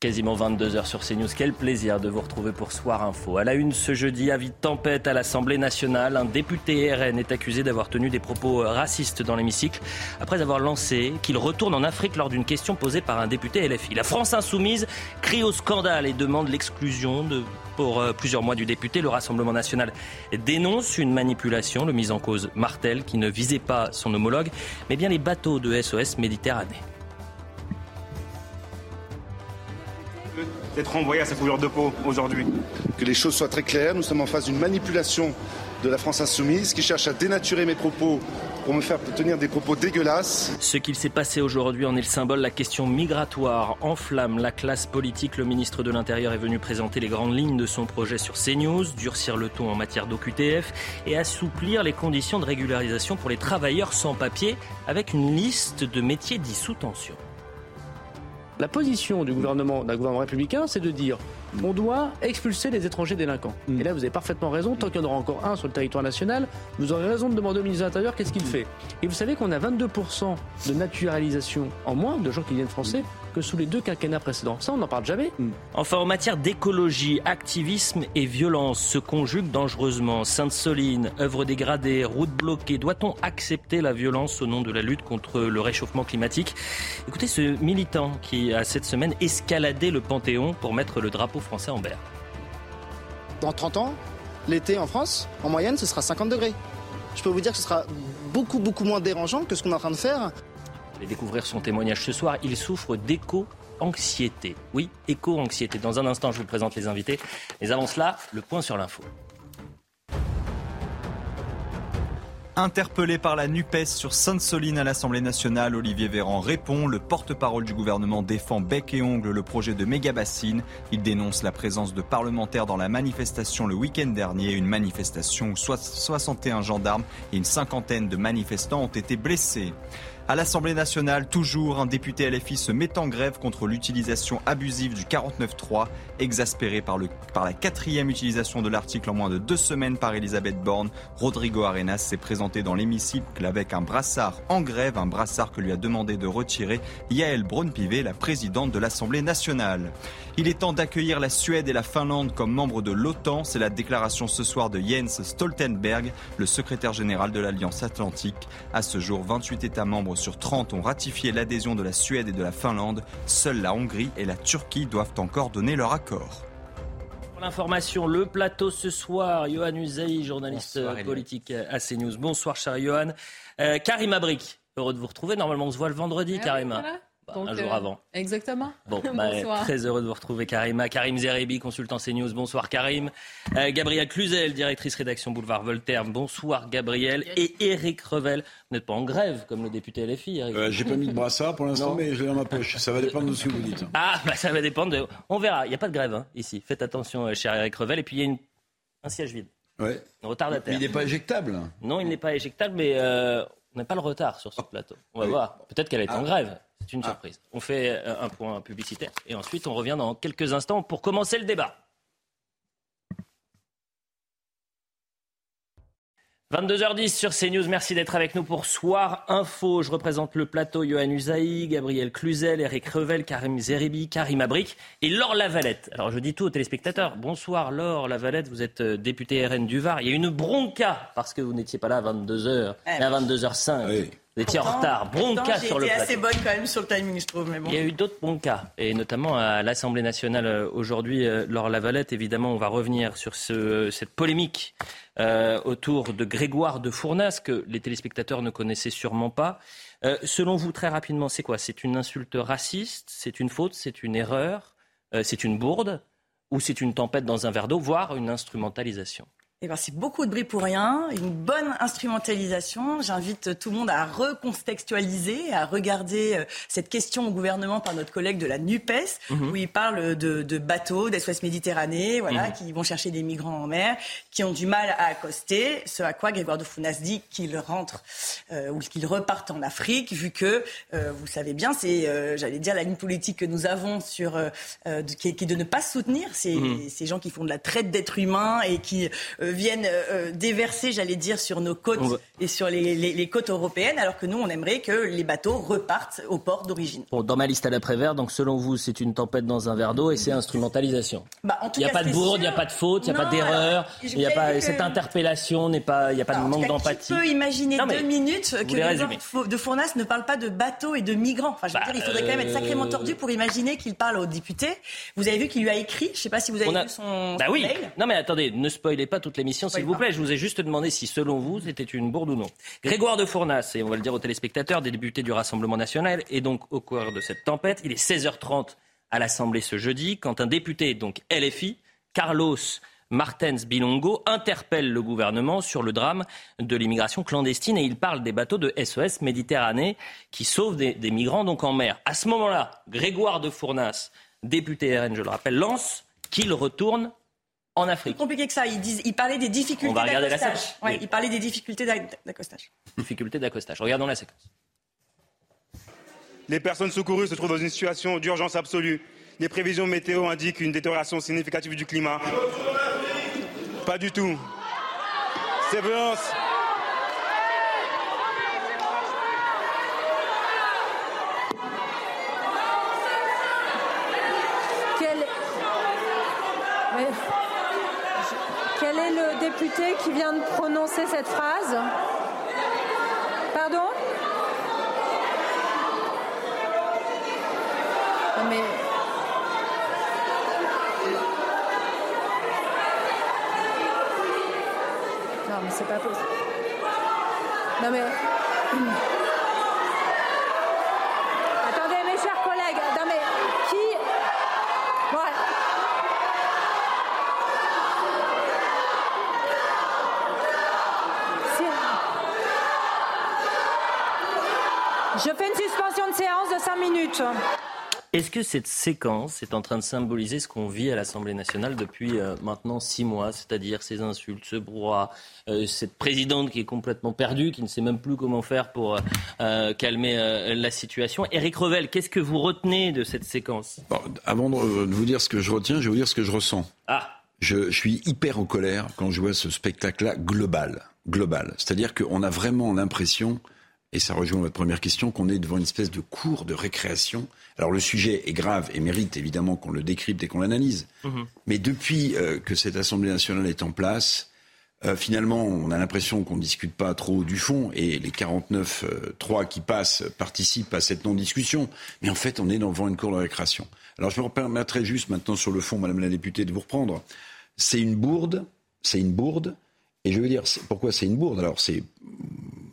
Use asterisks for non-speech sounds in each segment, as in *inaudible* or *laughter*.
Quasiment 22 heures sur CNews. Quel plaisir de vous retrouver pour Soir Info. À la une ce jeudi, avis de tempête à l'Assemblée nationale. Un député RN est accusé d'avoir tenu des propos racistes dans l'hémicycle après avoir lancé qu'il retourne en Afrique lors d'une question posée par un député LFI. La France insoumise crie au scandale et demande l'exclusion pour euh, plusieurs mois du député. Le Rassemblement national dénonce une manipulation, le mise en cause Martel, qui ne visait pas son homologue, mais bien les bateaux de SOS Méditerranée. D'être renvoyé à sa couleur de peau aujourd'hui. Que les choses soient très claires, nous sommes en face d'une manipulation de la France insoumise qui cherche à dénaturer mes propos pour me faire tenir des propos dégueulasses. Ce qu'il s'est passé aujourd'hui en est le symbole. La question migratoire enflamme la classe politique. Le ministre de l'Intérieur est venu présenter les grandes lignes de son projet sur CNews, durcir le ton en matière d'OQTF et assouplir les conditions de régularisation pour les travailleurs sans papier avec une liste de métiers dits sous tension. La position du gouvernement, d'un gouvernement républicain, c'est de dire on doit expulser les étrangers délinquants. Et là, vous avez parfaitement raison. Tant qu'il y en aura encore un sur le territoire national, vous aurez raison de demander au ministre de l'Intérieur qu'est-ce qu'il fait. Et vous savez qu'on a 22% de naturalisation en moins de gens qui viennent français que sous les deux quinquennats précédents. Ça, on n'en parle jamais. Enfin, en matière d'écologie, activisme et violence se conjuguent dangereusement. Sainte-Soline, œuvre dégradée, route bloquée. Doit-on accepter la violence au nom de la lutte contre le réchauffement climatique? Écoutez ce militant qui a cette semaine escaladé le Panthéon pour mettre le drapeau français en berre. Dans 30 ans, l'été en France, en moyenne, ce sera 50 degrés. Je peux vous dire que ce sera beaucoup, beaucoup moins dérangeant que ce qu'on est en train de faire. Allez découvrir son témoignage ce soir. Il souffre d'éco-anxiété. Oui, éco-anxiété. Dans un instant, je vous présente les invités. Mais avant cela, le point sur l'info. Interpellé par la NUPES sur Sainte-Soline à l'Assemblée nationale, Olivier Véran répond. Le porte-parole du gouvernement défend bec et ongle le projet de méga-bassine. Il dénonce la présence de parlementaires dans la manifestation le week-end dernier, une manifestation où 61 gendarmes et une cinquantaine de manifestants ont été blessés. À l'Assemblée nationale, toujours, un député LFI se met en grève contre l'utilisation abusive du 49.3, exaspéré par, la quatrième utilisation de l'article en moins de deux semaines par Elisabeth Borne. Rodrigo Arenas s'est présenté dans l'hémicycle avec un brassard en grève, un brassard que lui a demandé de retirer Yael Braun-Pivet, la présidente de l'Assemblée nationale. Il est temps d'accueillir la Suède et la Finlande comme membres de l'OTAN. C'est la déclaration ce soir de Jens Stoltenberg, le secrétaire général de l'Alliance Atlantique. À ce jour, 28 États membres sur 30 ont ratifié l'adhésion de la Suède et de la Finlande. Seuls la Hongrie et la Turquie doivent encore donner leur accord. Pour l'information, le plateau ce soir, Johan Usaï, journaliste Bonsoir, politique à CNews. Bonsoir, cher Johan. Euh, Karim Abrik, heureux de vous retrouver. Normalement, on se voit le vendredi, Ah oui, Karima. voilà. Donc, un jour euh, avant. Exactement. Bon, *laughs* bah, Bonsoir. très heureux de vous retrouver, Karima. Karim Zerebi, consultant CNews. Bonsoir, Karim. Euh, Gabrielle Cluzel, directrice rédaction Boulevard Voltaire. Bonsoir, Gabrielle. Et Eric Revel. Vous n'êtes pas en grève, comme le député LFI, Eric. Euh, J'ai pas mis de brassard pour l'instant, mais je l'ai dans ma poche. Ça va dépendre de ce que vous dites. Ah, bah, ça va dépendre de. On verra. Il n'y a pas de grève, hein, ici. Faites attention, euh, cher Eric Revel. Et puis, il y a une... un siège vide. Ouais. Un retardataire. Mais il n'est pas éjectable. Non, il n'est pas éjectable, mais euh, on n'a pas le retard sur ce plateau. On va Oui. voir. Peut-être qu'elle est en Ah. grève. C'est une surprise. On fait euh, un point publicitaire et ensuite on revient dans quelques instants pour commencer le débat. 22h10 sur CNews, merci d'être avec nous pour Soir Info. Je représente le plateau Johan Usaï, Gabriel Cluzel, Eric Revel, Karim Zeribi, Karim Abrik et Laure Lavalette. Alors je dis tout aux téléspectateurs. Bonsoir Laure Lavalette, vous êtes euh, députée RN du Var. Il y a une bronca parce que vous n'étiez pas là à 22h, mais à 22h05. Oui. Vous étiez en Pourtant- retard. Bronca sur le plateau. assez bonne quand même sur le timing, je trouve. Mais bon. Il y a eu d'autres bons cas, et notamment à l'Assemblée nationale euh, aujourd'hui, euh, Laure Lavalette. Évidemment, on va revenir sur ce- cette polémique euh, autour de Grégoire de Fournas, que les téléspectateurs ne connaissaient sûrement pas. Euh, selon vous, très rapidement, c'est quoi? C'est une insulte raciste? C'est une faute? C'est une erreur? Euh, C'est une bourde? Ou c'est une tempête dans un verre d'eau, voire une instrumentalisation? Eh ben, c'est beaucoup de bruit pour rien, une bonne instrumentalisation. J'invite tout le monde à recontextualiser, à regarder euh, cette question au gouvernement par notre collègue de la NUPES, Mhm. où il parle de, de bateaux d'Est-Ouest Méditerranée, voilà, Mhm. qui vont chercher des migrants en mer, qui ont du mal à accoster. Ce à quoi Grégoire de Founas dit qu'ils rentrent euh, ou qu'ils repartent en Afrique, vu que, euh, vous savez bien, c'est, euh, j'allais dire, la ligne politique que nous avons sur, de- qui, est, qui est de ne pas soutenir ces, Mhm. ces gens qui font de la traite d'êtres humains et qui viennent euh, euh, déverser, j'allais dire, sur nos côtes On va- et sur les, les- les côtes européennes, alors que nous, on aimerait que les bateaux repartent au port d'origine. Bon, dans ma liste à l'après-vert, donc selon vous, c'est une tempête dans un verre d'eau et c'est instrumentalisation. Bah, en tout Il n'y a cas, pas de bourde, il n'y a pas de faute, il n'y a pas d'erreur, il n'y a pas cette interpellation n'est pas, il n'y a pas de Alors, manque d'empathie. Qui peut imaginer Non, deux minutes que les. Fo- de Fournas ne parle pas de bateaux et de migrants Enfin, je veux Bah, dire, il faudrait quand même être sacrément euh, tordu pour imaginer qu'il parle aux députés. Vous avez vu qu'il lui a écrit, je ne sais pas si vous avez On a- vu son, Bah son oui. mail. Non mais attendez, ne spoilez pas toute l'émission s'il vous plaît. Je vous ai juste demandé si selon vous c'était une bourde ou non. Grégoire de Fournas, et on va le dire aux téléspectateurs, des députés du Rassemblement national, et donc au cours de cette tempête, il est 16h30 à l'Assemblée ce jeudi, quand un député, donc LFI, Carlos Martens Bilongo, interpelle le gouvernement sur le drame de l'immigration clandestine et il parle des bateaux de SOS Méditerranée qui sauvent des, des migrants donc en mer. À ce moment-là, Grégoire de Fournas, député RN, je le rappelle, lance qu'il retourne en Afrique. Plus compliqué que ça. Il, dis- il parlait des difficultés On va regarder la d'accostage. séquence. Ouais, Oui. Il parlait des difficultés d'ac- d'accostage. Difficulté d'accostage. Regardons la séquence. Les personnes secourues se trouvent dans une situation d'urgence absolue. Les prévisions météo indiquent une détérioration significative du climat. Pas du tout. Ces violences. Quel... Mais- Quel est le qui vient de prononcer cette phrase Pardon? Non, mais... Non mais c'est pas possible. Non mais... Attendez mes chers collègues, non mais qui... Voilà. Si- Je fais une suspension de séance de 5 minutes. Est-ce que cette séquence est en train de symboliser ce qu'on vit à l'Assemblée nationale depuis euh, maintenant six mois, c'est-à-dire ces insultes, ce brouhaha, euh, cette présidente qui est complètement perdue, qui ne sait même plus comment faire pour euh, calmer euh, la situation? Éric Revel, qu'est-ce que vous retenez de cette séquence? Bon, avant de, euh, de vous dire ce que je retiens, je vais vous dire ce que je ressens. Ah, Je, je suis hyper en colère quand je vois ce spectacle-là global. Global. C'est-à-dire qu'on a vraiment l'impression, et ça rejoint votre première question, qu'on est devant une espèce de cours de récréation. Alors le sujet est grave et mérite évidemment qu'on le décrypte et qu'on l'analyse. Mais depuis euh, que cette Assemblée nationale est en place, euh, finalement, on a l'impression qu'on ne discute pas trop du fond et les 49 euh, 3 qui passent participent à cette non-discussion. Mais en fait, on est devant une cour de récréation. Alors, je me permettrai juste maintenant sur le fond, Madame la députée, de vous reprendre. C'est une bourde, c'est une bourde. Et je veux dire, pourquoi c'est une bourde? Alors, c'est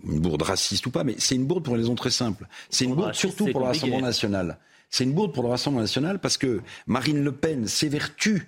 une bourde raciste ou pas, mais c'est une bourde pour une raison très simple. C'est une Bourde surtout pour le. Rassemblement national. C'est une bourde pour le Rassemblement national parce que Marine Le Pen s'évertue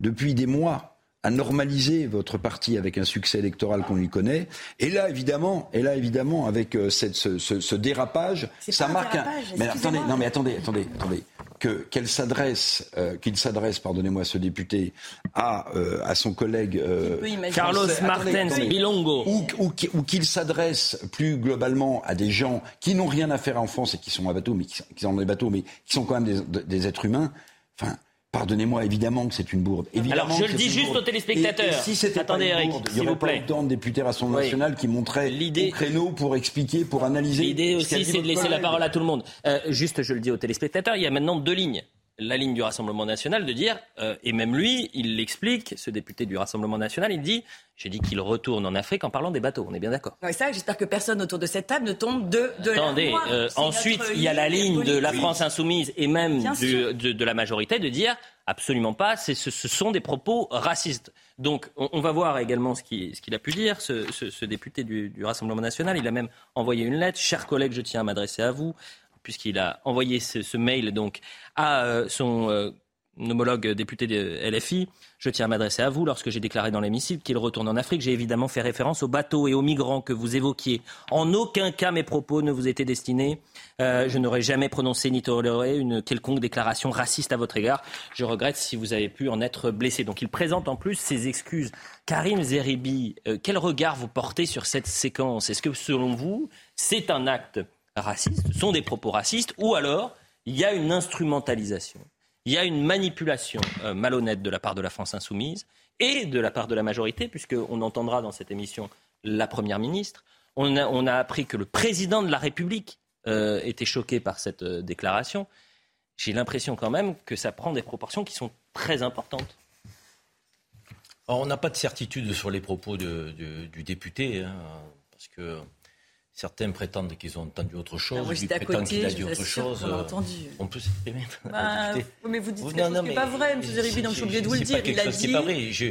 depuis des mois à normaliser votre parti avec un succès électoral qu'on lui connaît. Et là, évidemment, et là, évidemment, avec euh, cette, ce, ce- ce dérapage, ça un marque un. dérapage, Mais attendez, non, mais attendez, attendez, attendez. Que qu'elle s'adresse, euh, qu'il s'adresse, pardonnez-moi, ce député, à euh, à son collègue. euh, Carlos attendez, Martens attendez. Bilongo. ou, ou, ou qu'il s'adresse plus globalement à des gens qui n'ont rien à faire en France et qui sont à bateau, mais qui, sont- qui sont dans des bateaux, mais qui sont quand même des, des êtres humains. Enfin, pardonnez-moi, évidemment que c'est une bourde. Évidemment Alors, je le dis juste aux téléspectateurs. Et, et si c'était Attendez, pas une Eric, bourde, il n'y aurait vous pas autant de députés Rassemblement Oui. national qui montraient L'idée- au créneau pour expliquer, pour analyser. L'idée aussi, c'est de laisser la parole à tout le monde. Euh, juste, je le dis aux téléspectateurs, il y a maintenant deux lignes. La ligne du Rassemblement national de dire, euh, et même lui, il l'explique, ce député du Rassemblement national, il dit, j'ai dit qu'il retourne en Afrique en parlant des bateaux, on est bien d'accord. Ouais, ça, j'espère que personne autour de cette table ne tombe de, de Attendez, euh, ensuite, il y a la ligne de la. France insoumise et même du- de, de la majorité de dire absolument pas, ce, ce sont des propos racistes. Donc, on, on va voir également ce qu'il a pu dire, ce, ce- ce député du, du Rassemblement national. Il a même envoyé une lettre. Chers collègues, je tiens à m'adresser à vous, puisqu'il a envoyé ce, mail donc à euh, son euh, homologue député de LFI, je tiens à m'adresser à vous. Lorsque j'ai déclaré dans l'hémicycle qu'il retourne en Afrique, j'ai évidemment fait référence aux bateaux et aux migrants que vous évoquiez. En aucun cas mes propos ne vous étaient destinés. Euh, je n'aurais jamais prononcé ni toléré une quelconque déclaration raciste à votre égard. Je regrette si vous avez pu en être blessé. Donc il présente en plus ses excuses. Karim Zeribi, quel regard vous portez sur cette séquence? Est-ce que selon vous, c'est un acte raciste, ce sont des propos racistes, ou alors il y a une instrumentalisation il y a une manipulation euh, malhonnête de la part de la France insoumise et de la part de la majorité, puisqu'on entendra dans cette émission la Première ministre. On a, appris que le président de la République euh, était choqué par cette euh, déclaration. J'ai l'impression quand même que ça prend des proportions qui sont très importantes. on n'a pas de certitude sur les propos du député, hein, parce que Certains prétendent qu'ils ont entendu autre chose, ah, lui prétend qu'il a dit autre chose. On, entendu. on peut s'exprimer. Bah, mais vous dites quelque chose qui n'est pas vrai, M. Zeribi, donc je suis obligé de vous le dire. Il a, dit,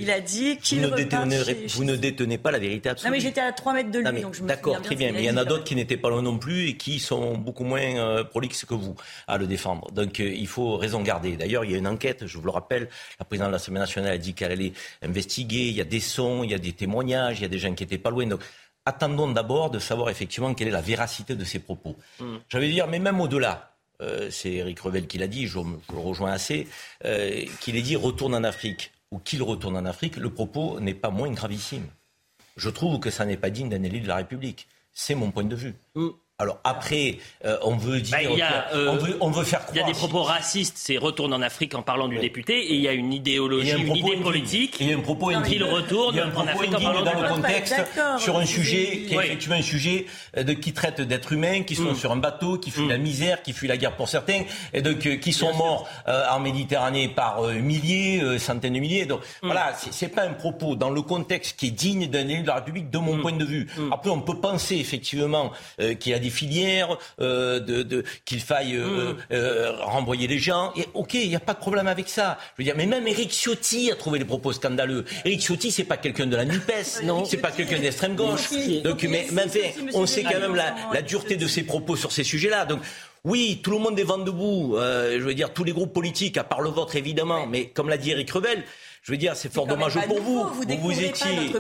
il a dit qu'il vous, ne vous ne détenez pas la vérité absolue. Non, mais j'étais à 3 mètres de lui, donc je me D'accord, très bien, mais il y en a d'autres qui n'étaient pas là non plus et qui sont beaucoup moins euh, prolixes que vous à le défendre. Donc euh, il faut raison garder. D'ailleurs, il y a une enquête, je vous le rappelle, la présidente de l'Assemblée nationale a dit qu'elle allait investiguer, il y a des sons, il y a des témoignages, il y a des gens qui n'étaient pas loin. Donc attendons d'abord de savoir effectivement quelle est la véracité de ces propos. Mm. J'avais dire, mais même au-delà, euh, c'est Eric Revel qui l'a dit, je, le rejoins assez, euh, qu'il ait dit retourne en Afrique ou qu'il retourne en Afrique, le propos n'est pas moins gravissime. Je trouve que ça n'est pas digne d'un élu de la République. C'est mon point de vue. Mm. Alors après, euh, on veut dire, bah, on, veut, on, veut, faire croire. Il y a des propos racistes, c'est retourne en Afrique en parlant du député, et il y a une idéologie, une idée politique. Il y a un propos qu'il retourne en Afrique en parlant dans le contexte sur un sujet qui est effectivement un sujet euh, de, qui traite d'êtres humains, qui sont mm. sur un bateau, qui fuient la mm. misère, qui fuient la guerre pour certains, et donc euh, qui sont morts en Méditerranée par milliers, centaines de milliers. Donc mm. voilà, c'est pas un propos dans le contexte qui est digne d'un élu de la République, de mon point de vue. Après, on peut penser effectivement qu'il y a des filières, euh, de, qu'il faille euh, mm. euh, renvoyer les gens. Et, ok, il n'y a pas de problème avec ça. Je veux dire, mais même Eric Ciotti a trouvé les propos scandaleux. Eric Ciotti, c'est pas quelqu'un de la Nupes, non, c'est pas quelqu'un d'extrême gauche. Donc, mais, on sait quand même la, la dureté de ses propos sur ces sujets-là. Donc oui, tout le monde est vent debout. je veux dire, tous les groupes politiques, à part le vôtre évidemment, mais comme l'a dit Eric Revel, je veux dire, c'est fort dommage pour vous. Vous, vous, étiez,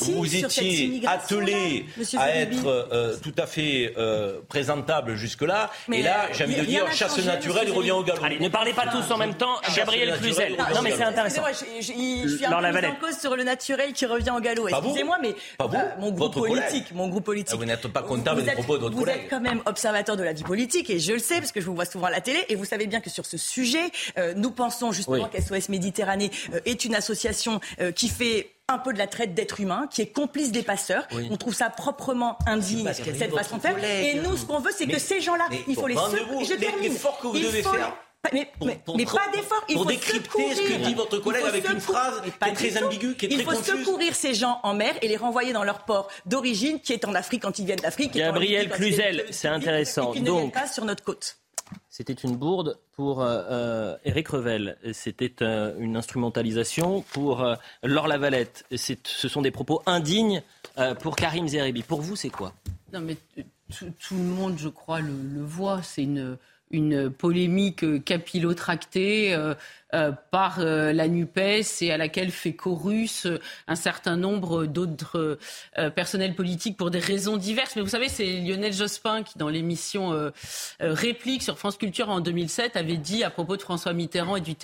vous étiez attelé à être euh, tout à fait euh, présentable jusque-là. et là, j'ai envie de dire, chasse naturelle, il revient au galop. Allez, ne parlez pas tous en même temps. Gabriel Cluzel. Non, mais c'est intéressant. Je, suis un peu en cause sur le naturel qui revient au galop. Excusez-moi, mais euh, mon groupe politique, mon groupe politique. Ah, vous n'êtes pas comptable des propos de votre collègue. Vous êtes quand même observateur de la vie politique, et je le sais parce que je vous vois souvent à la télé. Et vous savez bien que sur ce sujet, nous pensons justement qu'SOS Méditerranée est une association euh, qui fait un peu de la traite d'êtres humains, qui est complice des passeurs. On trouve ça proprement indigne, cette façon de faire. Et nous, ce qu'on veut, c'est que ces gens-là, il faut les secourir. Je termine. L'effort que vous devez faire. Mais, mais, pas d'effort. Il pour faut décrypter ce que dit votre collègue avec une phrase qui est très ambiguë, qui est il très confuse. Il faut secourir ces gens en mer et les renvoyer dans leur port d'origine, qui est en Afrique quand ils viennent d'Afrique. Gabriel Cluzel, c'est intéressant. Et Donc, ne pas sur notre côte. C'était une bourde pour euh, euh Éric Revel. C'était euh, une instrumentalisation pour euh, Laure Lavalette. Ce sont des propos indignes pour Karim Zeribi. Pour vous, c'est quoi? Non, mais tout, le monde, je crois, le, voit. C'est une polémique capillotractée euh, par euh, la NUPES et à laquelle fait chorus euh, un certain nombre d'autres personnels politiques pour des raisons diverses. Mais vous savez, c'est Lionel Jospin qui, dans l'émission Réplique sur France Culture en 2007, avait dit à propos de François Mitterrand et, du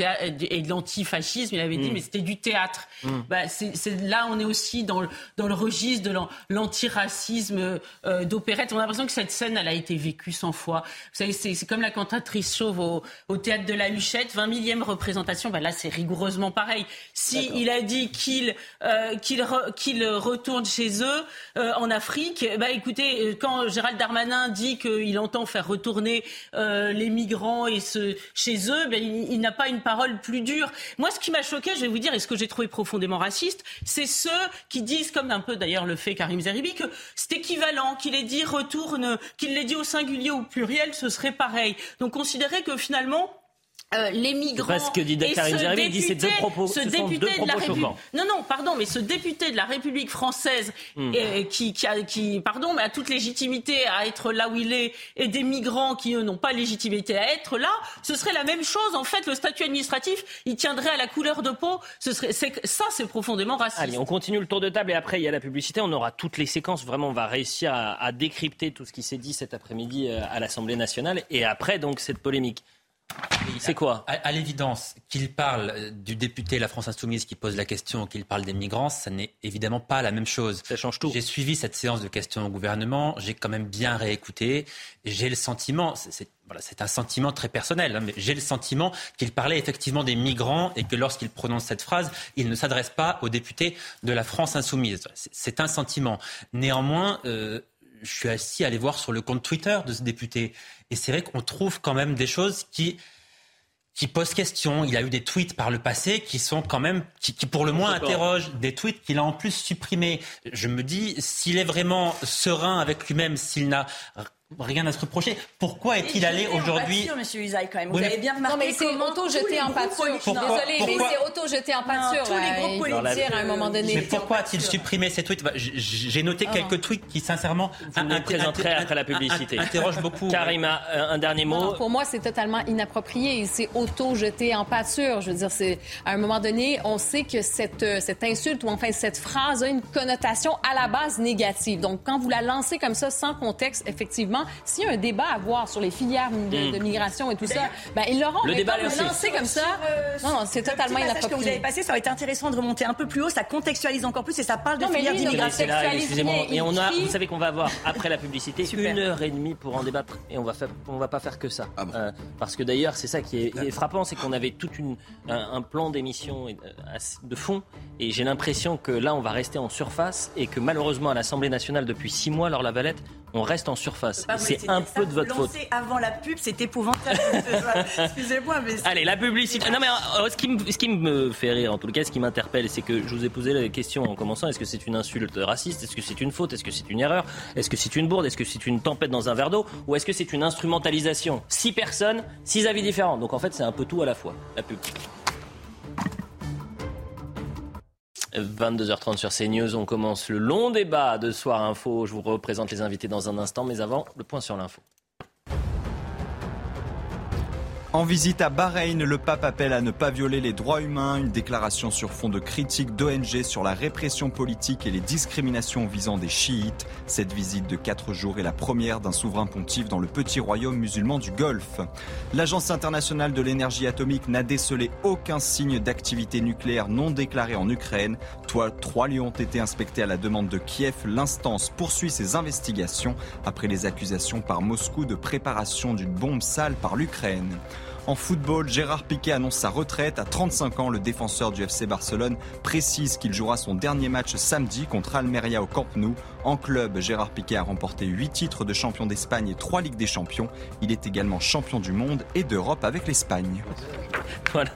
et de l'antifascisme, il avait dit, mm. mais c'était du théâtre. Mm. Bah, c'est, là, on est aussi dans le, dans le registre de l'antiracisme d'opérette. On a l'impression que cette scène, elle a été vécue 100 fois. Vous savez, c'est, comme la cantatrice chauve au, au théâtre de la Huchette, 20 millième représentation ben là, c'est rigoureusement pareil. Si il a dit qu'il euh, qu'il qu'il retourne chez eux euh, en Afrique, bah écoutez, euh, quand Gérald Darmanin dit qu'il entend faire retourner les migrants et ce, chez eux, ben, il, n'a pas une parole plus dure. Moi, ce qui m'a choqué, je vais vous dire, et ce que j'ai trouvé profondément raciste, c'est ceux qui disent, comme un peu d'ailleurs le fait Karim Zeribi, que c'est équivalent, qu'il ait dit retourne, qu'il l'ait dit au singulier ou au pluriel, ce serait pareil. Donc considérer que finalement euh, les migrants. Pas ce que dit Karim Zeribi, il dit c'est deux propos, ce ce député deux de la République. Non, non, pardon, mais ce député de la République française Hmm. euh, qui, qui, a, qui, pardon, mais a toute légitimité à être là où il est, et des migrants qui eux n'ont pas légitimité à être là, ce serait la même chose. En fait, le statut administratif, il tiendrait à la couleur de peau. Ce serait, c'est, ça, c'est profondément raciste. Allez, on continue le tour de table et après il y a la publicité. On aura toutes les séquences. Vraiment, on va réussir à, à décrypter tout ce qui s'est dit cet après-midi euh, à l'Assemblée nationale. Et après, donc, cette polémique. C'est quoi À, à l'évidence, qu'il parle du député La France Insoumise qui pose la question qu'il parle des migrants, ça n'est évidemment pas la même chose. Ça change tout. J'ai suivi cette séance de questions au gouvernement, j'ai quand même bien réécouté. J'ai le sentiment, c'est- voilà, un sentiment très personnel, hein, mais j'ai le sentiment qu'il parlait effectivement des migrants et que lorsqu'il prononce cette phrase, il ne s'adresse pas aux députés de la France Insoumise. C'est- C'est un sentiment. Néanmoins, euh, je suis assis à aller voir sur le compte Twitter de ce député. Et c'est vrai qu'on trouve quand même des choses qui, qui posent question. Il a eu des tweets par le passé qui sont quand même, qui, qui pour le moins interrogent, des tweets qu'il a en plus supprimés. Je me dis, s'il est vraiment serein avec lui-même, s'il n'a rien à se reprocher, pourquoi est-il allé aujourd'hui Monsieur Usaï, quand même. Oui, Vous mais- avez bien remarqué Non, mais c'est auto-jeté politiques- Pourquoi- Désolée, mais c'est auto-jeté en pâture. tous les groupes politiques, dire à un moment donné. Mais pourquoi a-t-il supprimé ces tweets Bah, J'ai noté Ah. quelques tweets qui, sincèrement, Vous les inter- présenterez après la publicité. inter- interrogent beaucoup. Karima, un, un dernier mot. Non, pour moi, c'est totalement inapproprié c'est auto-jeté en pâture. Je veux dire, c'est à un moment donné, on sait que cette, euh, cette insulte ou enfin cette phrase a une connotation à la base négative. Donc, quand vous la lancez comme ça, sans contexte, effectivement, s'il y a un débat à voir sur les filières de, Mm. de migration et tout ça, ben ils l'auront. Le débat est lancez comme ça, Euh, non, non, c'est totalement passage que vous inapproprié. avez passé, ça aurait été intéressant de remonter un peu plus haut, ça contextualise encore plus et ça parle de Non, mais filière lui, il Mais d'immigration. excusez-moi. Et on a, vous savez qu'on va avoir *laughs* après la publicité une heure et demie pour en débattre et on va faire, on va pas faire que ça. Ah bon Euh, parce que d'ailleurs, c'est ça qui est, est frappant, c'est qu'on avait toute une un, un plan d'émission euh, de fond et j'ai l'impression que là, on va rester en surface et que malheureusement à l'Assemblée nationale depuis six mois, Laure Lavalette, on reste en surface. C'est un peu de votre faute. avant la pub, c'est épouvantable. *laughs* Excusez-moi, mais c'est- Allez, la publicité. Non, mais euh, ce, qui me, ce qui me fait rire, en tout cas, ce qui m'interpelle, c'est que je vous ai posé la question en commençant est-ce que c'est une insulte raciste? Est-ce que c'est une faute? Est-ce que c'est une erreur? Est-ce que c'est une bourde? Est-ce que c'est une tempête dans un verre d'eau? Ou est-ce que c'est une instrumentalisation? Six personnes, six avis différents. Donc en fait, c'est un peu tout à la fois, la pub. 22h30 sur CNews, on commence le long débat de Soir Info. Je vous représente les invités dans un instant, mais avant, le point sur l'info. En visite à Bahreïn, le pape appelle à ne pas violer les droits humains. Une déclaration sur fond de critique d'ONG sur la répression politique et les discriminations visant des chiites. Cette visite de quatre jours est la première d'un souverain pontife dans le petit royaume musulman du Golfe. L'Agence internationale de l'énergie atomique n'a décelé aucun signe d'activité nucléaire non déclarée en Ukraine. Trois lieux ont été inspectés à la demande de Kiev. L'instance poursuit ses investigations après les accusations par Moscou de préparation d'une bombe sale par l'Ukraine. En football, Gérard Piquet annonce sa retraite. À 35 ans, le défenseur du FC Barcelone précise qu'il jouera son dernier match samedi contre Almeria au Camp Nou. En club, Gérard Piquet a remporté 8 titres de champion d'Espagne et 3 Ligues des Champions. Il est également champion du monde et d'Europe avec l'Espagne. Voilà.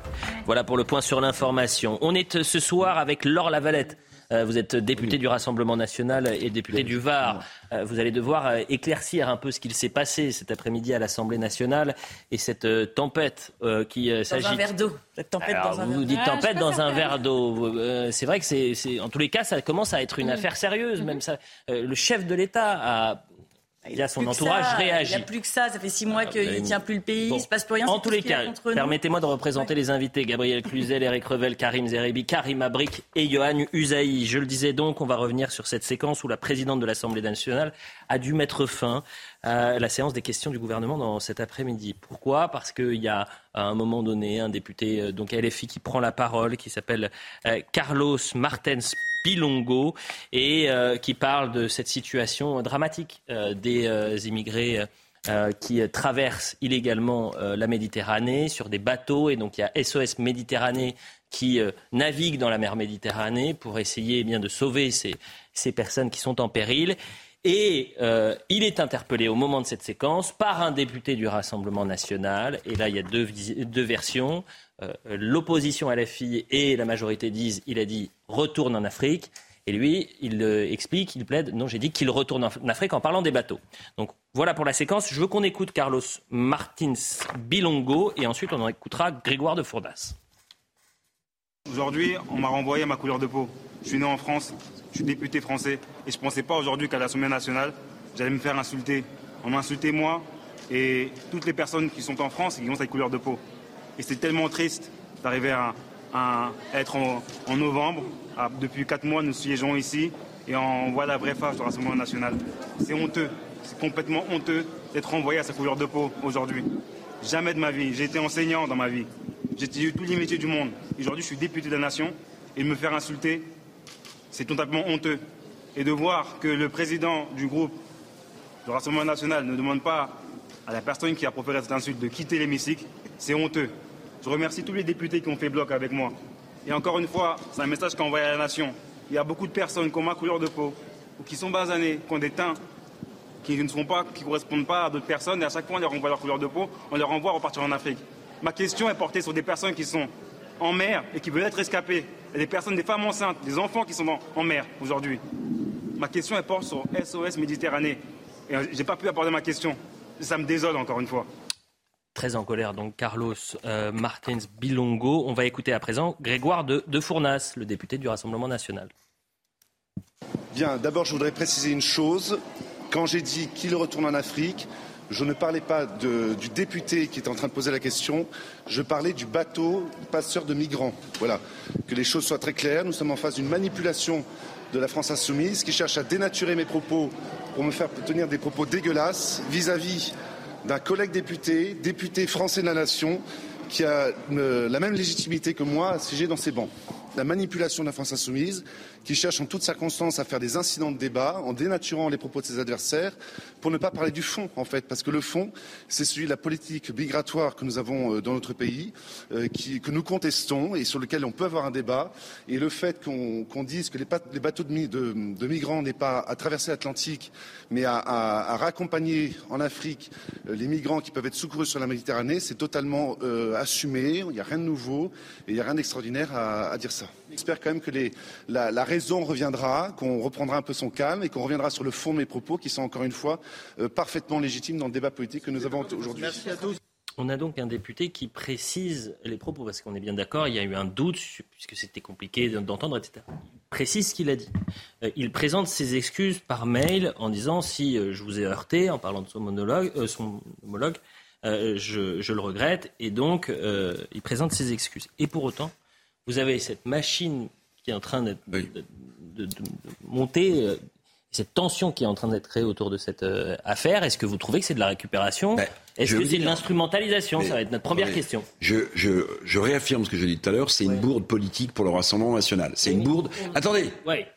voilà pour le point sur l'information. On est ce soir avec Laure Lavalette. Euh, vous êtes député du Rassemblement national et député du Var. Euh, vous allez devoir euh, éclaircir un peu ce qu'il s'est passé cet après-midi à l'Assemblée nationale et cette tempête qui euh, dans s'agit. un verre d'eau. Cette tempête Alors, dans un vous dites. Ah, tempête dans un verre d'eau. C'est vrai que c'est, en tous les cas, ça commence à être une affaire sérieuse. Même ça, Euh, le chef de l'État a, via son Plus que entourage, ça, réagi. Il n'y a plus que ça, ça fait six mois Ah, qu'il ne tient plus le pays, Bon. il ne se passe plus rien. En tous les a cas, permettez-moi de représenter les invités. Gabriel Cluzel, Eric Revel, Karim Zeribi, Karim Abrik et Johan Usaï. Je le disais donc, on va revenir sur cette séquence où la présidente de l'Assemblée nationale a dû mettre fin à la séance des questions du gouvernement dans cet après-midi. Pourquoi? Parce qu'il y a à un moment donné un député euh, donc LFI qui prend la parole, qui s'appelle euh, Carlos Martens Pilongo et euh, qui parle de cette situation dramatique euh, des euh, immigrés. qui traversent illégalement la Méditerranée sur des bateaux. Et donc il y a SOS Méditerranée qui euh, navigue dans la mer Méditerranée pour essayer eh bien, de sauver ces, ces personnes qui sont en péril. Et il est interpellé au moment de cette séquence par un député du Rassemblement national. Et là, il y a deux, deux versions. L'opposition à la fille et la majorité disent il a dit retourne en Afrique. Et lui, il explique, il plaide, non, j'ai dit qu'il retourne en Afrique en parlant des bateaux. Donc voilà pour la séquence. Je veux qu'on écoute Carlos Martins Bilongo et ensuite on en écoutera Grégoire de Fourdas. Aujourd'hui, on m'a renvoyé à ma couleur de peau. Je suis né en France, je suis député français et je ne pensais pas aujourd'hui qu'à l'Assemblée nationale, j'allais me faire insulter. On m'a insulté moi et toutes les personnes qui sont en France et qui ont cette couleur de peau. Et c'est tellement triste d'arriver à, être en, novembre. Depuis quatre mois, nous siégeons ici et on voit la vraie face du Rassemblement national. C'est honteux, c'est complètement honteux d'être renvoyé à sa couleur de peau aujourd'hui. Jamais de ma vie. J'ai été enseignant dans ma vie. J'ai eu tous les métiers du monde. Aujourd'hui, je suis député de la nation et me faire insulter, c'est totalement honteux. Et de voir que le président du groupe du Rassemblement national ne demande pas à la personne qui a proféré cette insulte de quitter l'hémicycle, c'est honteux. Je remercie tous les députés qui ont fait bloc avec moi. Et encore une fois, c'est un message qu'on envoie à la nation. Il y a beaucoup de personnes qui ont ma couleur de peau, ou qui sont basanées, qui ont des teints qui ne sont pas, qui correspondent pas à d'autres personnes, et à chaque fois on leur renvoie leur couleur de peau, on les renvoie à repartir en Afrique. Ma question est portée sur des personnes qui sont en mer et qui veulent être escapées. Il y a des personnes, des femmes enceintes, des enfants qui sont en, mer aujourd'hui. Ma question est porte sur SOS Méditerranée. Et j'ai pas pu aborder ma question. Ça me désole encore une fois. Très en colère, donc Carlos euh, Martins Bilongo. On va écouter à présent Grégoire de, Fournas, le député du Rassemblement national. Bien, d'abord, je voudrais préciser une chose. Quand j'ai dit qu'il retourne en Afrique, je ne parlais pas du député qui est en train de poser la question, je parlais du bateau passeur de migrants. Voilà, que les choses soient très claires. Nous sommes en face d'une manipulation de la France insoumise qui cherche à dénaturer mes propos pour me faire tenir des propos dégueulasses vis-à-vis d'un collègue député, député français de la nation, qui a la même légitimité que moi à siéger dans ces bancs. La manipulation de la France insoumise, qui cherche en toute circonstance à faire des incidents de débat en dénaturant les propos de ses adversaires pour ne pas parler du fond, en fait, parce que le fond, c'est celui de la politique migratoire que nous avons euh, dans notre pays, euh, que nous contestons et sur lequel on peut avoir un débat. Et le fait qu'on dise que les, bateaux de, migrants n'aient pas à traverser l'Atlantique, mais à, raccompagner en Afrique euh, les migrants qui peuvent être secourus sur la Méditerranée, c'est totalement assumé. Il n'y a rien de nouveau et il n'y a rien d'extraordinaire à, dire ça. J'espère quand même que la, la raison reviendra, qu'on reprendra un peu son calme et qu'on reviendra sur le fond de mes propos qui sont encore une fois euh, parfaitement légitimes dans le débat politique que nous avons aujourd'hui. On a donc un député qui précise les propos, parce qu'on est bien d'accord, il y a eu un doute, puisque c'était compliqué d'entendre, etc. Il précise ce qu'il a dit. Euh, il présente ses excuses par mail en disant si euh, je vous ai heurté, en parlant de son monologue, son homologue, je, je, le regrette, et donc il présente ses excuses. Et pour autant, vous avez cette machine qui est en train de, monter, euh, cette tension qui est en train d'être créée autour de cette euh, affaire, est-ce que vous trouvez que c'est de la récupération ben, Est-ce que c'est de l'instrumentalisation Ça va être notre première question. Je, je, réaffirme ce que je dis tout à l'heure, c'est une bourde politique pour le Rassemblement national. C'est une bourde... Attendez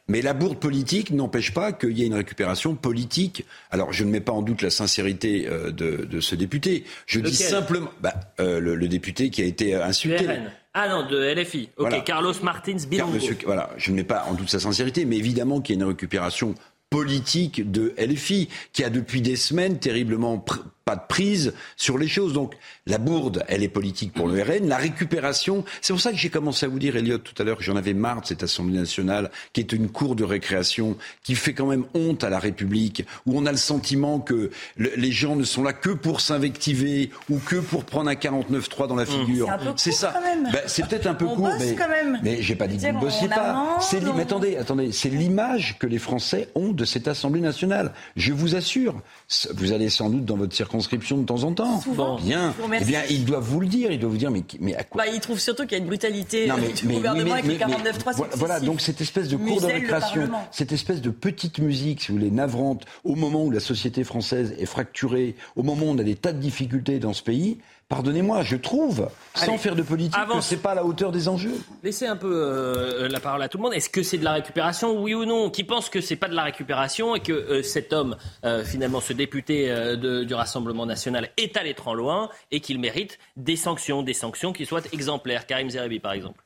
Mais la bourde politique n'empêche pas qu'il y ait une récupération politique. Alors, je ne mets pas en doute la sincérité euh, de, ce député. Je dis simplement... Bah, le, député qui a été insulté. Ah non, de LFI. Ok, Carlos Martins Bilongo. voilà, je ne mets pas en doute sa sincérité, mais évidemment qu'il y a une récupération politique de LFI, qui a depuis des semaines terriblement pas de prise sur les choses. Donc la bourde, elle est politique pour le RN. La récupération, c'est pour ça que j'ai commencé à vous dire, Elliot, tout à l'heure, que j'en avais marre de cette Assemblée nationale, qui est une cour de récréation, qui fait quand même honte à la République, où on a le sentiment que les gens ne sont là que pour s'invectiver ou que pour prendre un 49-3 dans la mmh. figure. C'est ça. Ben, c'est peut-être un peu court, mais, mais j'ai pas dit que vous ne bossiez pas. C'est mais attendez, attendez, c'est l'image que les Français ont de cette Assemblée nationale. Je vous assure, vous allez sans doute dans votre circonscription de temps en temps. Souvent. Bien. Eh bien, ils doivent vous le dire. Ils doivent vous dire, mais, mais à quoi bah, Ils trouvent surtout qu'il y a une brutalité euh, du gouvernement avec les 49.3. Voilà, voilà, donc cette espèce de cours de récréation, cette espèce de petite musique, si vous voulez, navrante, au moment où la société française est fracturée, au moment où on a des tas de difficultés dans ce pays, Pardonnez-moi, je trouve, sans faire de politique, que c'est pas à la hauteur des enjeux. Laissez un peu euh, la parole à tout le monde. Est-ce que c'est de la récupération, oui ou non? Qui pense que c'est pas de la récupération et que euh, cet homme, euh, finalement, ce député du Rassemblement national, est allé trop loin et qu'il mérite des sanctions, des sanctions qui soient exemplaires Karim Zeribi, par exemple.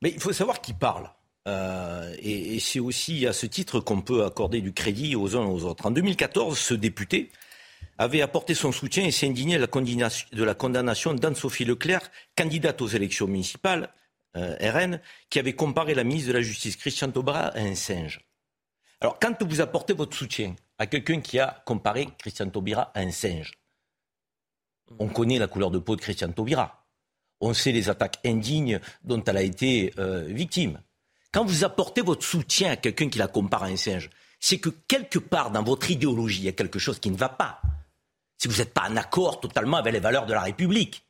Mais il faut savoir qui parle. et, et c'est aussi à ce titre qu'on peut accorder du crédit aux uns et aux autres. En 2014, ce député avait apporté son soutien et s'est indigné de la condamnation d'Anne-Sophie Leclerc, candidate aux élections municipales euh, RN, qui avait comparé la ministre de la Justice, Christian Taubira, à un singe. Alors, quand vous apportez votre soutien à quelqu'un qui a comparé Christian Taubira à un singe, on connaît la couleur de peau de Christian Taubira. On sait les attaques indignes dont elle a été euh, victime. Quand vous apportez votre soutien à quelqu'un qui la compare à un singe, c'est que quelque part dans votre idéologie, il y a quelque chose qui ne va pas. Si vous n'êtes pas en accord totalement avec les valeurs de la République.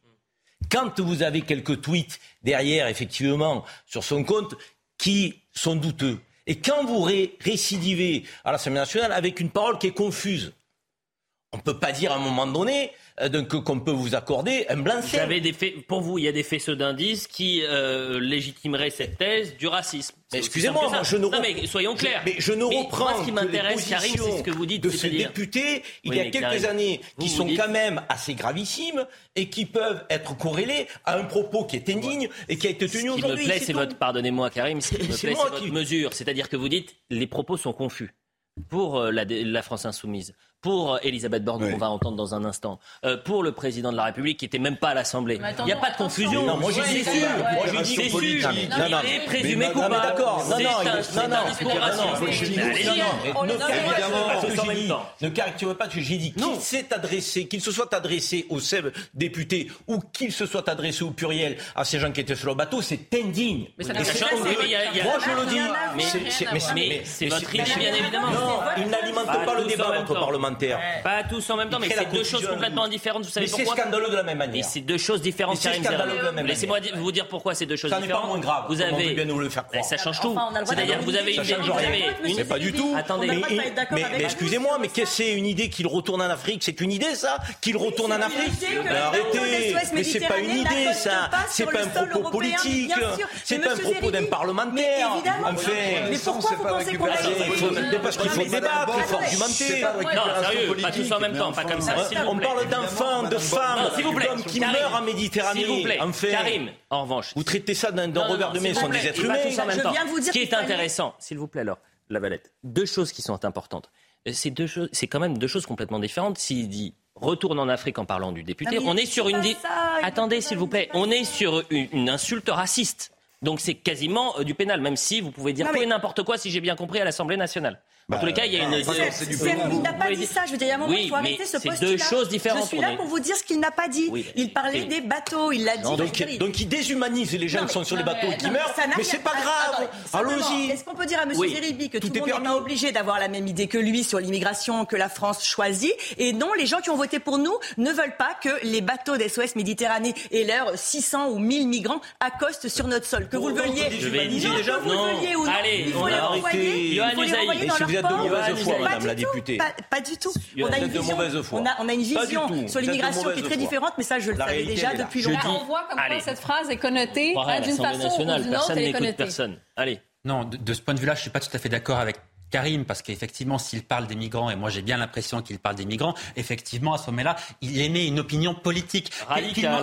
Quand vous avez quelques tweets derrière, effectivement, sur son compte, qui sont douteux, et quand vous récidivez à l'Assemblée nationale avec une parole qui est confuse, on ne peut pas dire à un moment donné euh, qu'on peut vous accorder un blanc-seing. Pour vous, il y a des faisceaux d'indices qui euh, légitimeraient cette thèse du racisme. Excusez-moi, je ne non, mais soyons clairs. Mais, je ne reprends moi, ce qui m'intéresse, Karim, c'est ce que vous dites de ce député il y a quelques années qui sont quand même assez gravissimes et qui peuvent être corrélés à un propos qui est indigne et qui a été tenu aujourd'hui. Ce qui me plaît, c'est votre, pardonnez-moi, Karim, ce qui *laughs* me plaît, c'est votre mesure, c'est-à-dire que vous dites les propos sont confus pour euh, la, la, France insoumise, pour euh, Elisabeth Borne, qu'on va entendre dans un instant, euh, pour le président de la République, qui n'était même pas à l'Assemblée. Il n'y a pas de confusion. Non, moi j'ai dit sûr. Moi j'ai dit sûr. Il est présumé coupable. D'accord. Non, non, non, non. Évidemment. Ne caricaturez pas ce que j'ai dit. Qu'il s'est adressé, qu'il se soit adressé aux députés ou qu'il se soit adressé au pluriel à ces gens qui étaient sur le bateau, c'est indigne. Moi je le dis. Mais c'est votre idée, bien évidemment. Il n'alimente pas le débat, notre parlementaire. Pas tous en même temps, mais c'est deux choses complètement différentes. Vous savez pourquoi C'est scandaleux de la même manière. Et c'est deux choses différentes, Laissez-moi vous dire pourquoi c'est deux choses différentes. Ça n'est pas moins grave. Vous avez. bien nous le faire Ça change tout. C'est-à-dire que vous avez une. C'est pas du tout. Attendez. Mais excusez-moi, mais qu'est-ce que c'est une idée qu'il retourne en Afrique? C'est une idée, ça Qu'il retourne en Afrique? Arrêtez Mais c'est pas une idée, ça. C'est pas un propos politique. C'est pas un propos d'un parlementaire. Enfin. Mais pourquoi vous pensez qu'on faut débattre, il faut argumenter. Non, sérieux, pas tous en même temps, pas comme ça. On parle d'enfants, de femmes, d'hommes qui meurent en Méditerranée. S'il vous plaît, Karim, en revanche. Vous traitez ça d'un revers de main, ce sont des êtres humains. Ce qui est intéressant, s'il vous plaît, alors, la valette, deux choses qui sont importantes. C'est deux choses, c'est quand même deux choses complètement différentes. S'il dit retourne en Afrique en parlant du député, on est sur une. Attendez, s'il vous plaît, on est sur une insulte raciste. Donc c'est quasiment euh, du pénal, même si vous pouvez dire tout et n'importe quoi, si j'ai bien compris, à l'Assemblée nationale. Bah, en tous les cas, il y a une. il n'a pas dit ça. Je veux dire, il y a un moment, il faut arrêter ce postulat. C'est deux choses différentes. Je suis là pour vous dire ce qu'il n'a pas dit. Il parlait des bateaux. Il l'a dit. Donc, donc, il déshumanise les gens qui sont sur les bateaux et qui meurent. Mais c'est pas grave. Allons-y. Est-ce qu'on peut dire à M. Zeribi que tout le monde n'est pas obligé d'avoir la même idée que lui sur l'immigration que la France choisit Et non, les gens qui ont voté pour nous ne veulent pas que les bateaux des SOS Méditerranée et leurs 600 ou 1000 migrants accostent sur notre sol. Que vous le dire déjà. Non. Allez, on a arrêté. Vous êtes de mauvaise foi, Madame la députée. Pas, du tout. On a une vision, on a, on a une vision sur l'immigration qui est très différente, mais ça, je le savais déjà depuis longtemps. On voit comme quoi cette phrase est connotée d'une façon ou d'une autre. Personne n'écoute personne. Allez. Non, de, de ce point de vue-là, je suis pas tout à fait d'accord avec Karim, parce qu'effectivement, s'il parle des migrants, et moi j'ai bien l'impression qu'il parle des migrants, effectivement, à ce moment-là, il émet une opinion politique.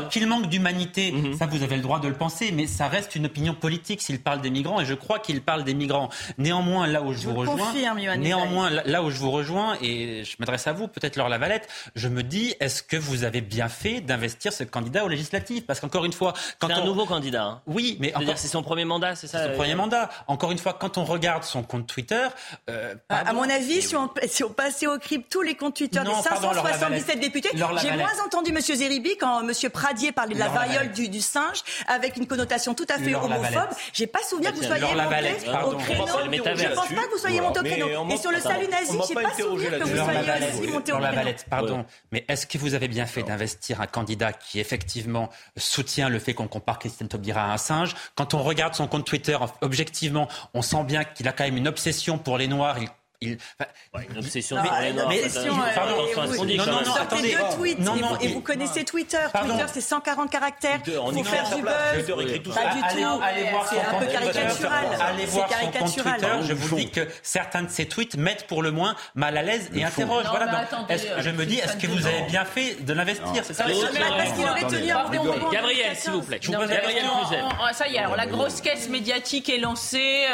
Qu'il manque d'humanité, mhm. ça vous avez le droit de le penser, mais ça reste une opinion politique s'il parle des migrants, et je crois qu'il parle des migrants. Néanmoins, là où je, vous rejoins, néanmoins, là, où je vous rejoins, et je m'adresse à vous, peut-être Laure Lavalette, je me dis, est-ce que vous avez bien fait d'investir ce candidat au législatif? Parce qu'encore une fois, quand c'est un nouveau candidat. Hein. Oui, mais encore... c'est son premier mandat, c'est ça Son premier mandat. Encore une fois, quand on regarde son compte Twitter, euh, à mon avis, si on, si on, passait au crible tous les comptes Twitter des 577 députés, j'ai moins entendu M. Zeribi quand M. Pradier parlait de la variole du, du, singe avec une connotation tout à fait homophobe. J'ai pas souvenir que vous soyez monté au créneau. Je pense pas que vous soyez monté au créneau. Et sur le salut nazi, j'ai pas souvenir que vous soyez aussi monté au créneau. Pardon, mais est-ce que vous avez bien fait d'investir un candidat qui effectivement soutient le fait qu'on compare Christiane Taubira à un singe? Quand on regarde son compte Twitter, objectivement, on sent bien qu'il a quand même une obsession pour les Noirs il, ouais, une obsession mais, non, non, non, attendez. Deux tweets, non, non, et, vous, connaissez Twitter. Pardon. Twitter, c'est 140 caractères. Il faut faire du buzz. Pas du tout. C'est un peu caricatural. Allez voir son compte Twitter. Je vous dis que certains de ces tweets mettent pour le moins mal à l'aise et interrogent. Voilà. Je me dis, est-ce que vous avez bien fait de l'investir? C'est ça. Parce qu'il aurait tenu un Gabriel, s'il vous plaît. Gabriel Ça y est. Alors la grosse caisse médiatique est lancée.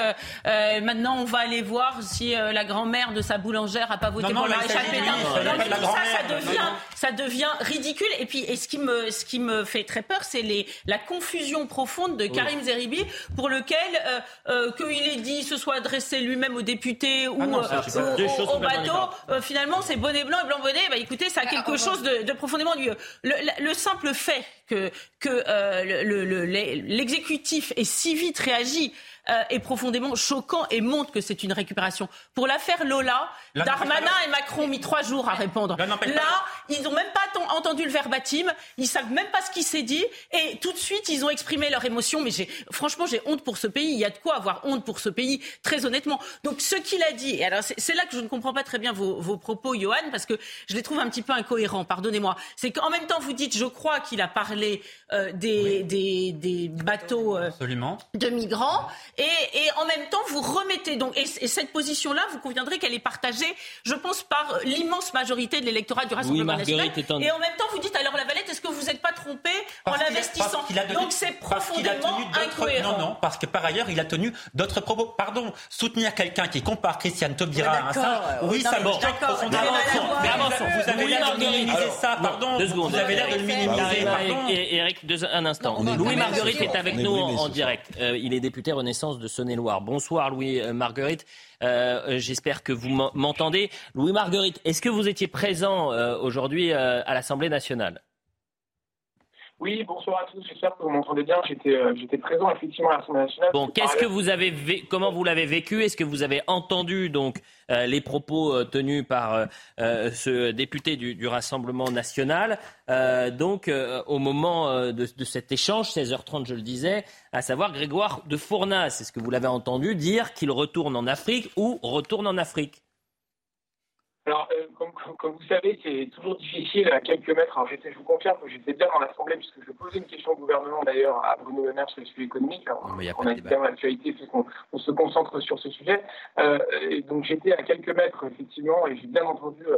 Maintenant, on va aller voir si la grande grand-mère de sa boulangère a pas voté Non, pour maréchal Pétain. Non, mais tout ça, devient, ça devient ridicule. Et puis, et ce qui me, ce qui me fait très peur, c'est les, la confusion profonde de Karim Zeribi, pour lequel euh, euh, qu'il ait dit se soit adressé lui-même aux députés ou Ah non, euh, ça, au- bateau, euh, finalement, c'est bonnet blanc et blanc bonnet. Bah, écoutez, ça a quelque chose de, de profondément ennuyeux. Le, le- le simple fait que, que euh, le- le- le- l'exécutif ait si vite réagi euh, est profondément choquant et montre que c'est une récupération. Pour l'affaire Lola, Darmanin et Macron ont mis trois jours à répondre. Là, ils n'ont même pas entendu le verbatim, ils savent même pas ce qui s'est dit, et tout de suite, ils ont exprimé leur émotion. Mais j'ai, franchement, j'ai honte pour ce pays. Il y a de quoi avoir honte pour ce pays, très honnêtement. Donc, ce qu'il a dit, et alors c'est, là que je ne comprends pas très bien vos, vos propos, Johan, parce que je les trouve un petit peu incohérents, pardonnez-moi. C'est qu'en même temps, vous dites, je crois qu'il a parlé euh, des, des, des bateaux. euh, de migrants et, et en même temps vous remettez donc et, et cette position-là vous conviendrez qu'elle est partagée je pense par l'immense majorité de l'électorat du Rassemblement national et en même temps vous dites alors la Valette est-ce que vous n'êtes pas trompé en Parce l'investissant donné- donc c'est profondément incohérent Non, non, parce que par ailleurs, il a tenu d'autres propos. Pardon, soutenir quelqu'un qui compare Christiane Taubira Ouais, à un ouais, oui, non, ça me d'accord, choque profondément. mais avançons. Vous avez Louis l'air de Marguerite. minimiser ça, pardon. deux secondes. Vous avez l'air de le minimiser, pardon. Eric, un instant. Louis Marguerite est avec nous en, direct. Euh, il est député Renaissance de Saône-et-Loire. Bonsoir Louis euh, Marguerite. Euh, J'espère que vous m'en- m'entendez. Louis Marguerite, est-ce que vous étiez présent euh, aujourd'hui euh, à l'Assemblée nationale? Oui, bonsoir à tous. J'espère que vous m'entendez bien. J'étais euh, j'étais présent effectivement à l'Assemblée nationale. Bon, qu'est-ce que vous avez, vé- comment vous l'avez vécu? Est-ce que vous avez entendu donc euh, les propos euh, tenus par euh, euh, ce député du, du Rassemblement national? Euh, Donc, euh, au moment euh, de, de cet échange, 16h30, je le disais, à savoir Grégoire de Fournas. Est-ce que vous l'avez entendu dire qu'il retourne en Afrique ou retourne en Afrique? Alors, euh, comme, comme- comme vous savez, c'est toujours difficile à quelques mètres. Alors, je vous confirme que j'étais bien dans l'Assemblée, puisque je posais une question au gouvernement, d'ailleurs, à Bruno Le Maire sur le sujet économique. Alors, on a évidemment l'actualité, fait qu'on on se concentre sur ce sujet. Euh, et donc, j'étais à quelques mètres, effectivement, et j'ai bien entendu euh,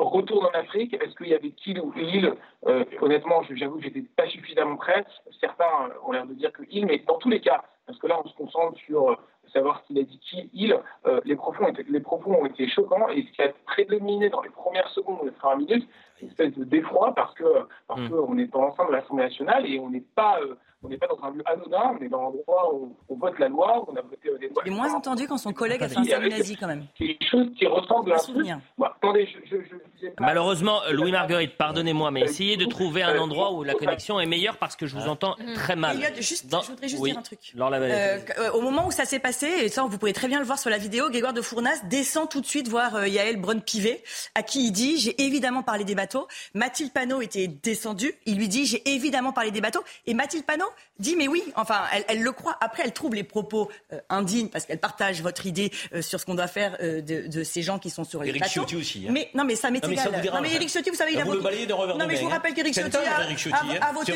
retour en Afrique. Est-ce qu'il y avait qu'il ou il Euh, Honnêtement, j'avoue que j'étais pas suffisamment prêt. Certains ont l'air de dire que il, mais dans tous les cas, parce que là, on se concentre sur savoir ce qu'il a dit qui, il, euh, les, propos ont été, les propos ont été choquants et ce qui a prédominé dans les premières secondes ou les premières minutes, c'est une espèce de d'effroi parce que parce Mm. qu'on est dans l'enceinte de l'Assemblée nationale et on n'est pas euh, on n'est pas dans un lieu anodin, on est dans un endroit où on vote la loi, où on a voté euh, des lois. Il est moins entendu quand son collègue a fait un nazi quand même. Quelque chose qui ressemble à un souvenir. Bon, attendez, je, je, je Malheureusement, euh, Louis Marguerite, pardonnez-moi, mais essayez de trouver un endroit où la connexion est meilleure parce que je vous entends très mal. Juste, Dans- je voudrais juste Oui, dire un truc. Euh, euh, au moment où ça s'est passé, et ça vous pouvez très bien le voir sur la vidéo, Grégoire de Fournas descend tout de suite voir euh, Yael Braun-Pivet, à qui il dit j'ai évidemment parlé des bateaux. Mathilde Panot était descendue, il lui dit j'ai évidemment parlé des bateaux. Et Mathilde Panot dit mais oui, enfin elle, elle le croit. Après elle trouve les propos euh, indignes parce qu'elle partage votre idée euh, sur ce qu'on doit faire euh, de, de ces gens qui sont sur les Éric bateaux. Ciotti aussi, hein. Mais non mais ça m'est ça égal. dérange, non mais. Éric Ciotti, vous savez il a voté- Non mais je vous rappelle qu'Éric Ciotti a, hein. voté